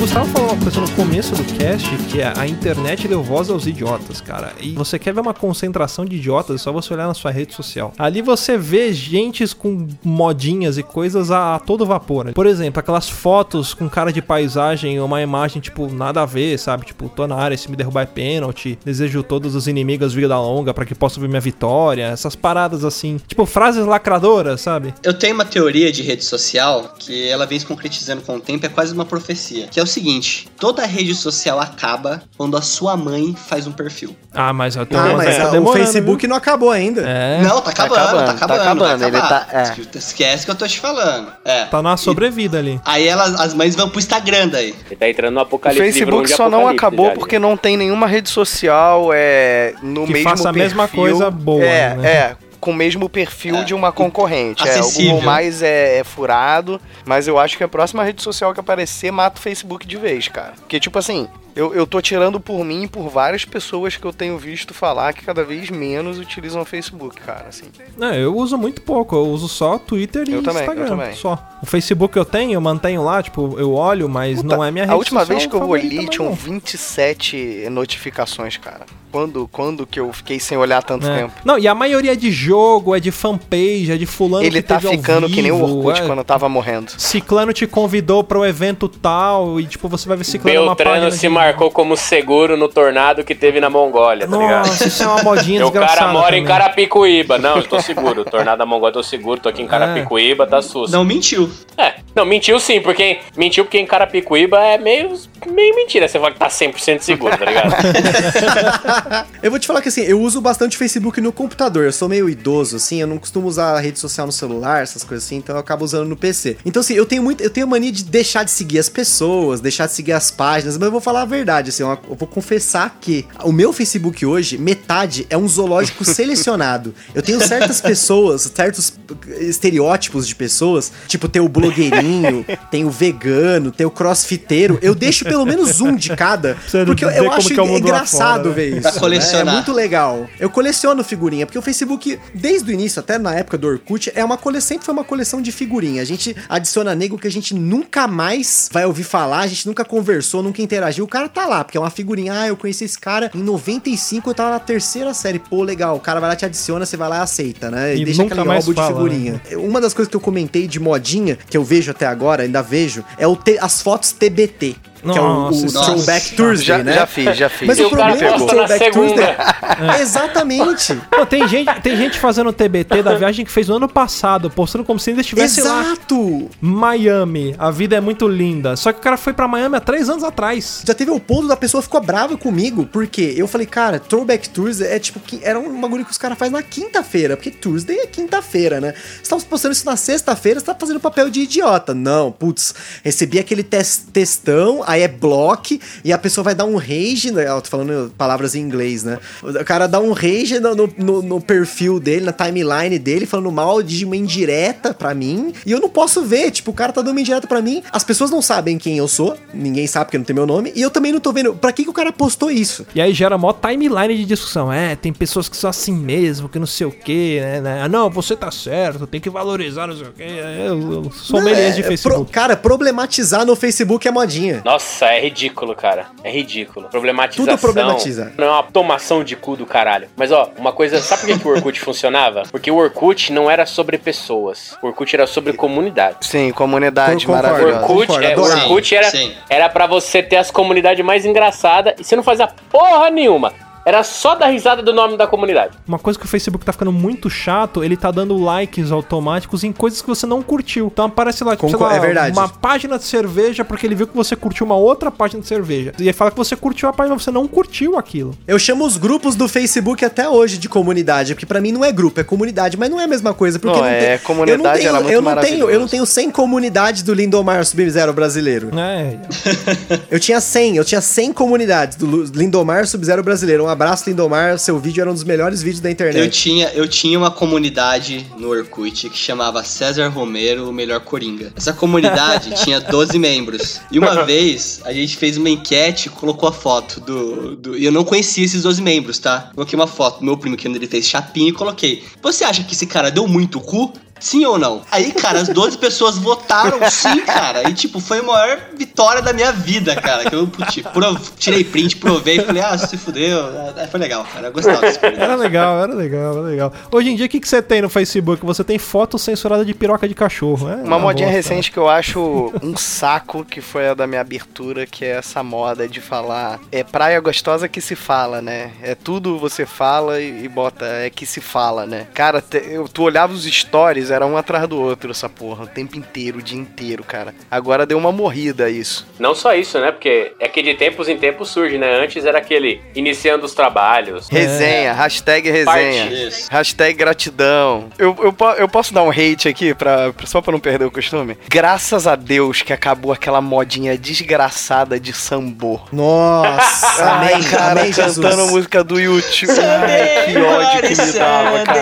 Gustavo falou uma coisa no começo do cast que é a internet deu voz aos idiotas, cara. E você quer ver uma concentração de idiotas, é só você olhar na sua rede social. Ali você vê gentes com modinhas e coisas a, a todo vapor. né? Por exemplo, aquelas fotos com cara de paisagem ou uma imagem, tipo, nada a ver, sabe? Tipo, tô na área, se me derrubar é pênalti. Desejo todos os inimigos vida longa pra que possa ver minha vitória. Essas paradas assim. Tipo, frases lacradoras, sabe? Eu tenho uma teoria de rede social que ela vem se concretizando com o tempo, é quase uma profecia. Que é o seguinte: toda rede social acaba quando a sua mãe faz um perfil. Ah, mas eu tô Ah, mas tá o Facebook não acabou ainda. É. Não, tá acabando, tá acabando, acabando, tá acabando, ele tá- é. Esquece que eu tô te falando. É. Tá na sobrevida ali. Aí elas, as mães vão pro Instagram daí. Ele tá entrando no O apocalipse. livro Facebook só não acabou já, porque não tem nenhuma rede social é, no Que mesmo faça a perfil. mesma coisa boa, É, né? é. Com o mesmo perfil É. de uma concorrente. É, o Mais é, é furado, mas eu acho que a próxima rede social que aparecer mata o Facebook de vez, cara. Porque, tipo assim, eu, eu tô tirando por mim e por várias pessoas que eu tenho visto falar que cada vez menos utilizam o Facebook, cara, assim. É, eu uso muito pouco, eu uso só Twitter e Eu também, eu Instagram. também. Só. O Facebook eu tenho, eu mantenho lá, tipo, eu olho, mas Puta, não é minha rede A última social vez que eu olhei, tinham não. 27 notificações, cara. Quando, quando que eu fiquei sem olhar tanto É. tempo? Não, e a maioria é de jogo, é de fanpage, é de fulano Ele que tá teve ao ficando que nem o vivo, Orkut é. quando tava morrendo. Ciclano te convidou para o evento tal e tipo você vai ver Ciclano é uma página Beltrano se de- marcou como seguro no tornado que teve na Mongólia, tá ligado? Nossa, isso é uma modinha O cara desgraçada mora em também. Carapicuíba. Não, eu tô seguro. Tornado da Mongólia, tô seguro. Tô aqui em Carapicuíba, tá susto. Não mentiu. É, não, mentiu sim, porque mentiu porque em Carapicuíba é meio, meio mentira. Você fala que tá 100% seguro, tá ligado? Eu vou te falar que assim, eu uso bastante Facebook no computador. Eu sou meio idoso, assim, eu não costumo usar a rede social no celular, essas coisas assim, então eu acabo usando no PC. Então, assim, eu tenho muito. Eu tenho mania de deixar de seguir as pessoas, deixar de seguir as páginas, mas eu vou falar a verdade, assim, eu vou confessar que o meu Facebook hoje, metade é um zoológico selecionado. Eu tenho certas pessoas, certos estereótipos de pessoas, tipo, tem o blogueirinho, tem o vegano, tem o crossfiteiro. Eu deixo pelo menos um de cada, porque eu, eu acho é engraçado fora, né? ver isso. Pra né? colecionar. É muito legal. Eu coleciono figurinha, porque o Facebook, desde o início, até na época do Orkut, é uma coleção, sempre foi uma coleção de figurinha. A gente adiciona nego que a gente nunca mais vai ouvir falar, a gente nunca conversou, nunca interagiu. O cara tá lá, porque é uma figurinha. Ah, eu conheci esse cara em 95, eu tava na terceira série. Pô, legal. O cara vai lá, te adiciona, você vai lá e aceita, né? E deixa nunca aquele mais álbum de fala, figurinha. Uma das coisas que eu comentei de modinha, que eu vejo até agora, ainda vejo, é o te- as fotos TBT. Que é o, o Nossa, isso- Throwback Thursday, Já, né? já fiz, já fiz. Mas E o o cara problema do Throwback Tuesday segunda. Exatamente. Não, tem, gente, tem gente fazendo TBT da viagem que fez no ano passado, postando como se ainda estivesse lá. Exato. Miami, a vida é muito linda. Só que o cara foi pra Miami há três anos atrás. Já teve o ponto da pessoa ficou brava comigo, porque eu falei, cara, Throwback Tuesday é tipo, que era um bagulho que os caras fazem na quinta-feira, porque Tuesday é quinta-feira, né? Você tava postando isso na sexta-feira, você tá fazendo papel de idiota. Não, putz, recebi aquele tes- textão, aí é block, e a pessoa vai dar um rage, né? Eu tô falando palavras em inglês, né? O cara dá um rage no, no, no- perfil dele, na timeline dele, falando mal de uma indireta pra mim, e eu não posso ver, tipo, o cara tá dando uma indireta pra mim, as pessoas não sabem quem eu sou, ninguém sabe porque não tem meu nome, e eu também não tô vendo, pra que, que o cara postou isso? E aí gera mó timeline de discussão. É, tem pessoas que são assim mesmo, que não sei o quê, né? né? Ah, não, você tá certo, tem que valorizar, não sei o quê. É, Eu, eu sou Não, é- de pro- Facebook. cara, problematizar no Facebook é modinha. Nossa, é ridículo, cara. É ridículo. Problematização. Tudo problematiza. Não é uma tomação de cu do caralho. Mas ó, uma coisa, sabe por que, que o Orkut funcionava? Porque o Orkut não era sobre pessoas. O Orkut era sobre comunidade. Sim, comunidade. O maravilhosa. Orkut, concordo, é, o adorava. Orkut era, Sim. era pra você ter as comunidades mais engraçadas e você não fazia porra nenhuma. Era só dar risada do nome da comunidade. Uma coisa que o Facebook tá ficando muito chato, ele tá dando likes automáticos em coisas que você não curtiu. Então aparece lá, tipo, Concor- lá, é verdade. uma página de cerveja porque ele viu que você curtiu uma outra página de cerveja. E aí fala que você curtiu a página, mas você não curtiu aquilo. Eu chamo os grupos do Facebook até hoje de comunidade, porque pra mim não é grupo, é comunidade, mas não é a mesma coisa, porque Não, não, é, tem, comunidade eu não tenho, eu não tenho, eu não tenho 100 comunidades do Lindomar Sub-Zero brasileiro. É, Eu tinha 100, eu tinha 100 comunidades do Lindomar Sub-Zero brasileiro. Um abraço Lindomar, seu vídeo era um dos melhores vídeos da internet. Eu tinha, eu tinha uma comunidade no Orkut que chamava César Romero, o melhor Coringa. Essa comunidade tinha 12 membros. E uma vez a gente fez uma enquete e colocou a foto do, do. E eu não conhecia esses 12 membros, tá? Coloquei uma foto do meu primo que ele fez chapinha e coloquei. Você acha que esse cara deu muito cu? Sim ou não? Aí, cara, as 12 pessoas votaram sim, cara. E, tipo, foi a maior vitória da minha vida, cara. Que eu puti, pro- tirei print, provei e falei, ah, se fudeu. Ah, Foi legal, cara. Eu gostava era legal, era legal, era legal. Hoje em dia, o que, que você tem no Facebook? Você tem foto censurada de piroca de cachorro. É Uma modinha bosta. recente que eu acho um saco, que foi a da minha abertura, que é essa moda de falar. É praia gostosa que se fala, né? É tudo você fala e, e bota, é que se fala, né? Cara, te- eu, tu olhava os stories, era um atrás do outro essa porra, o tempo inteiro, o dia inteiro, cara. Agora deu uma morrida isso. Não só isso, né? Porque é que de tempos em tempos surge, né? Antes era aquele iniciando os trabalhos. Resenha, hashtag resenha. Hashtag gratidão. Eu, eu, eu posso dar um hate aqui, pra, só pra não perder o costume? Graças a Deus que acabou aquela modinha desgraçada de sambô. Nossa, Ai, amém, cara, amém, Jesus. cantando música do YouTube. Ai, que ódio que me dava, cara.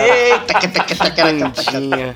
Candinha.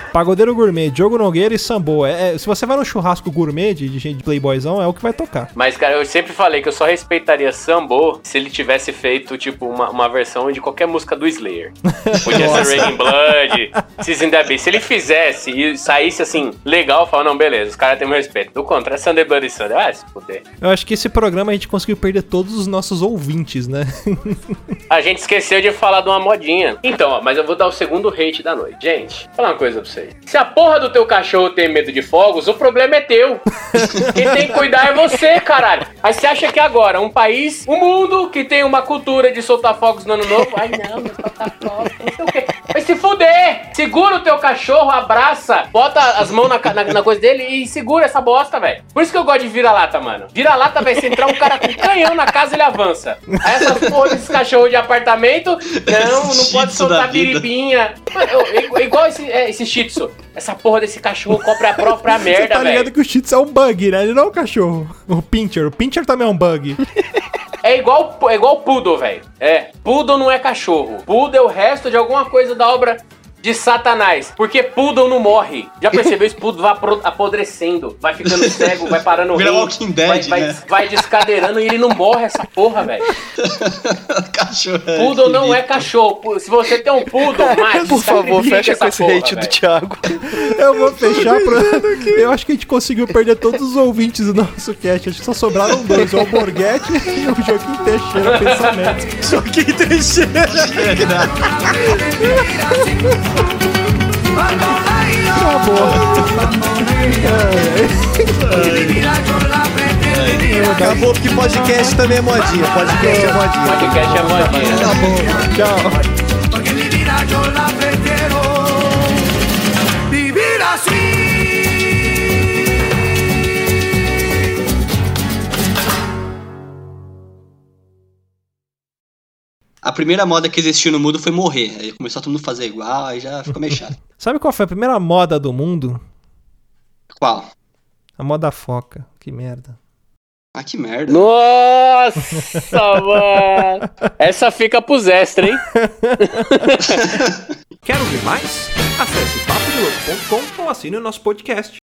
Pagodeiro Gourmet, Diogo Nogueira e Sambo. É, é, se você vai no churrasco gourmet de, de gente de playboyzão, é o que vai tocar. Mas, cara, eu sempre falei que eu só respeitaria Sambo se ele tivesse feito, tipo, uma, uma versão de qualquer música do Slayer. Podia ser Raining Blood, Season the Beast. Se ele fizesse e saísse assim, legal, falo, não, beleza, os caras têm meu respeito. Do contrário, é Sunday Bloody Sunday. Ah, se fuder. Eu acho que esse programa a gente conseguiu perder todos os nossos ouvintes, né? A gente esqueceu de falar de uma modinha. Então, ó, mas eu vou dar o segundo hate da noite. Gente, vou falar uma coisa pra vocês. Se a porra do teu cachorro tem medo de fogos, o problema é teu. Quem tem que cuidar é você, caralho. Aí você acha que agora, um país, um mundo que tem uma cultura de soltar fogos no ano novo. Ai, não, mas soltar fogos, não sei o quê. Vai se fuder! Segura o teu cachorro, abraça, bota as mãos na, na- na coisa dele e segura essa bosta, velho. Por isso que eu gosto de vira-lata, mano. Vira-lata, vai se entrar um cara com canhão na casa, ele avança. Aí essas porra desses cachorros de apartamento, não, não pode soltar biribinha. Mano, eu- eu- igual esse, é, esse shih tzu. Essa porra desse cachorro compra a própria Você merda, tá ligado velho. que o Cheats é um bug, né? Ele não é um cachorro. O Pincher. O Pincher também é um bug. É igual, é igual poodle, velho. É, poodle não é cachorro. Poodle é o resto de alguma coisa da obra de Satanás. Porque poodle não morre. Já percebeu? Esse poodle vai apodrecendo, vai ficando cego, vai parando o Vira rim, Walking Dead, vai, vai, né? vai descadeirando e ele não morre essa porra, velho. Cachorro. Poodle não é cachorro. Se você tem um poodle, macho, Por favor, fecha com essa esse porra, hate do velho. Thiago. Eu vou fechar pra. Eu acho que a gente conseguiu perder todos os ouvintes do nosso cast. Acho que só sobraram dois: o Borghetti e o Joaquim Teixeira Pensamento. Joaquim Teixeira. Acabou porque podcast também é modinha. Podcast é modinha. Podcast é modinha. Acabou. Tchau. a primeira moda que existiu no mundo foi morrer. Aí começou todo mundo fazer igual, aí já ficou meio chato. Sabe qual foi a primeira moda do mundo? Qual? A moda foca. Que merda. Ah, que merda. Nossa, mano! Essa fica pro extra, hein? Quer ver mais? Acesse papodiloto.com ou assine o nosso podcast.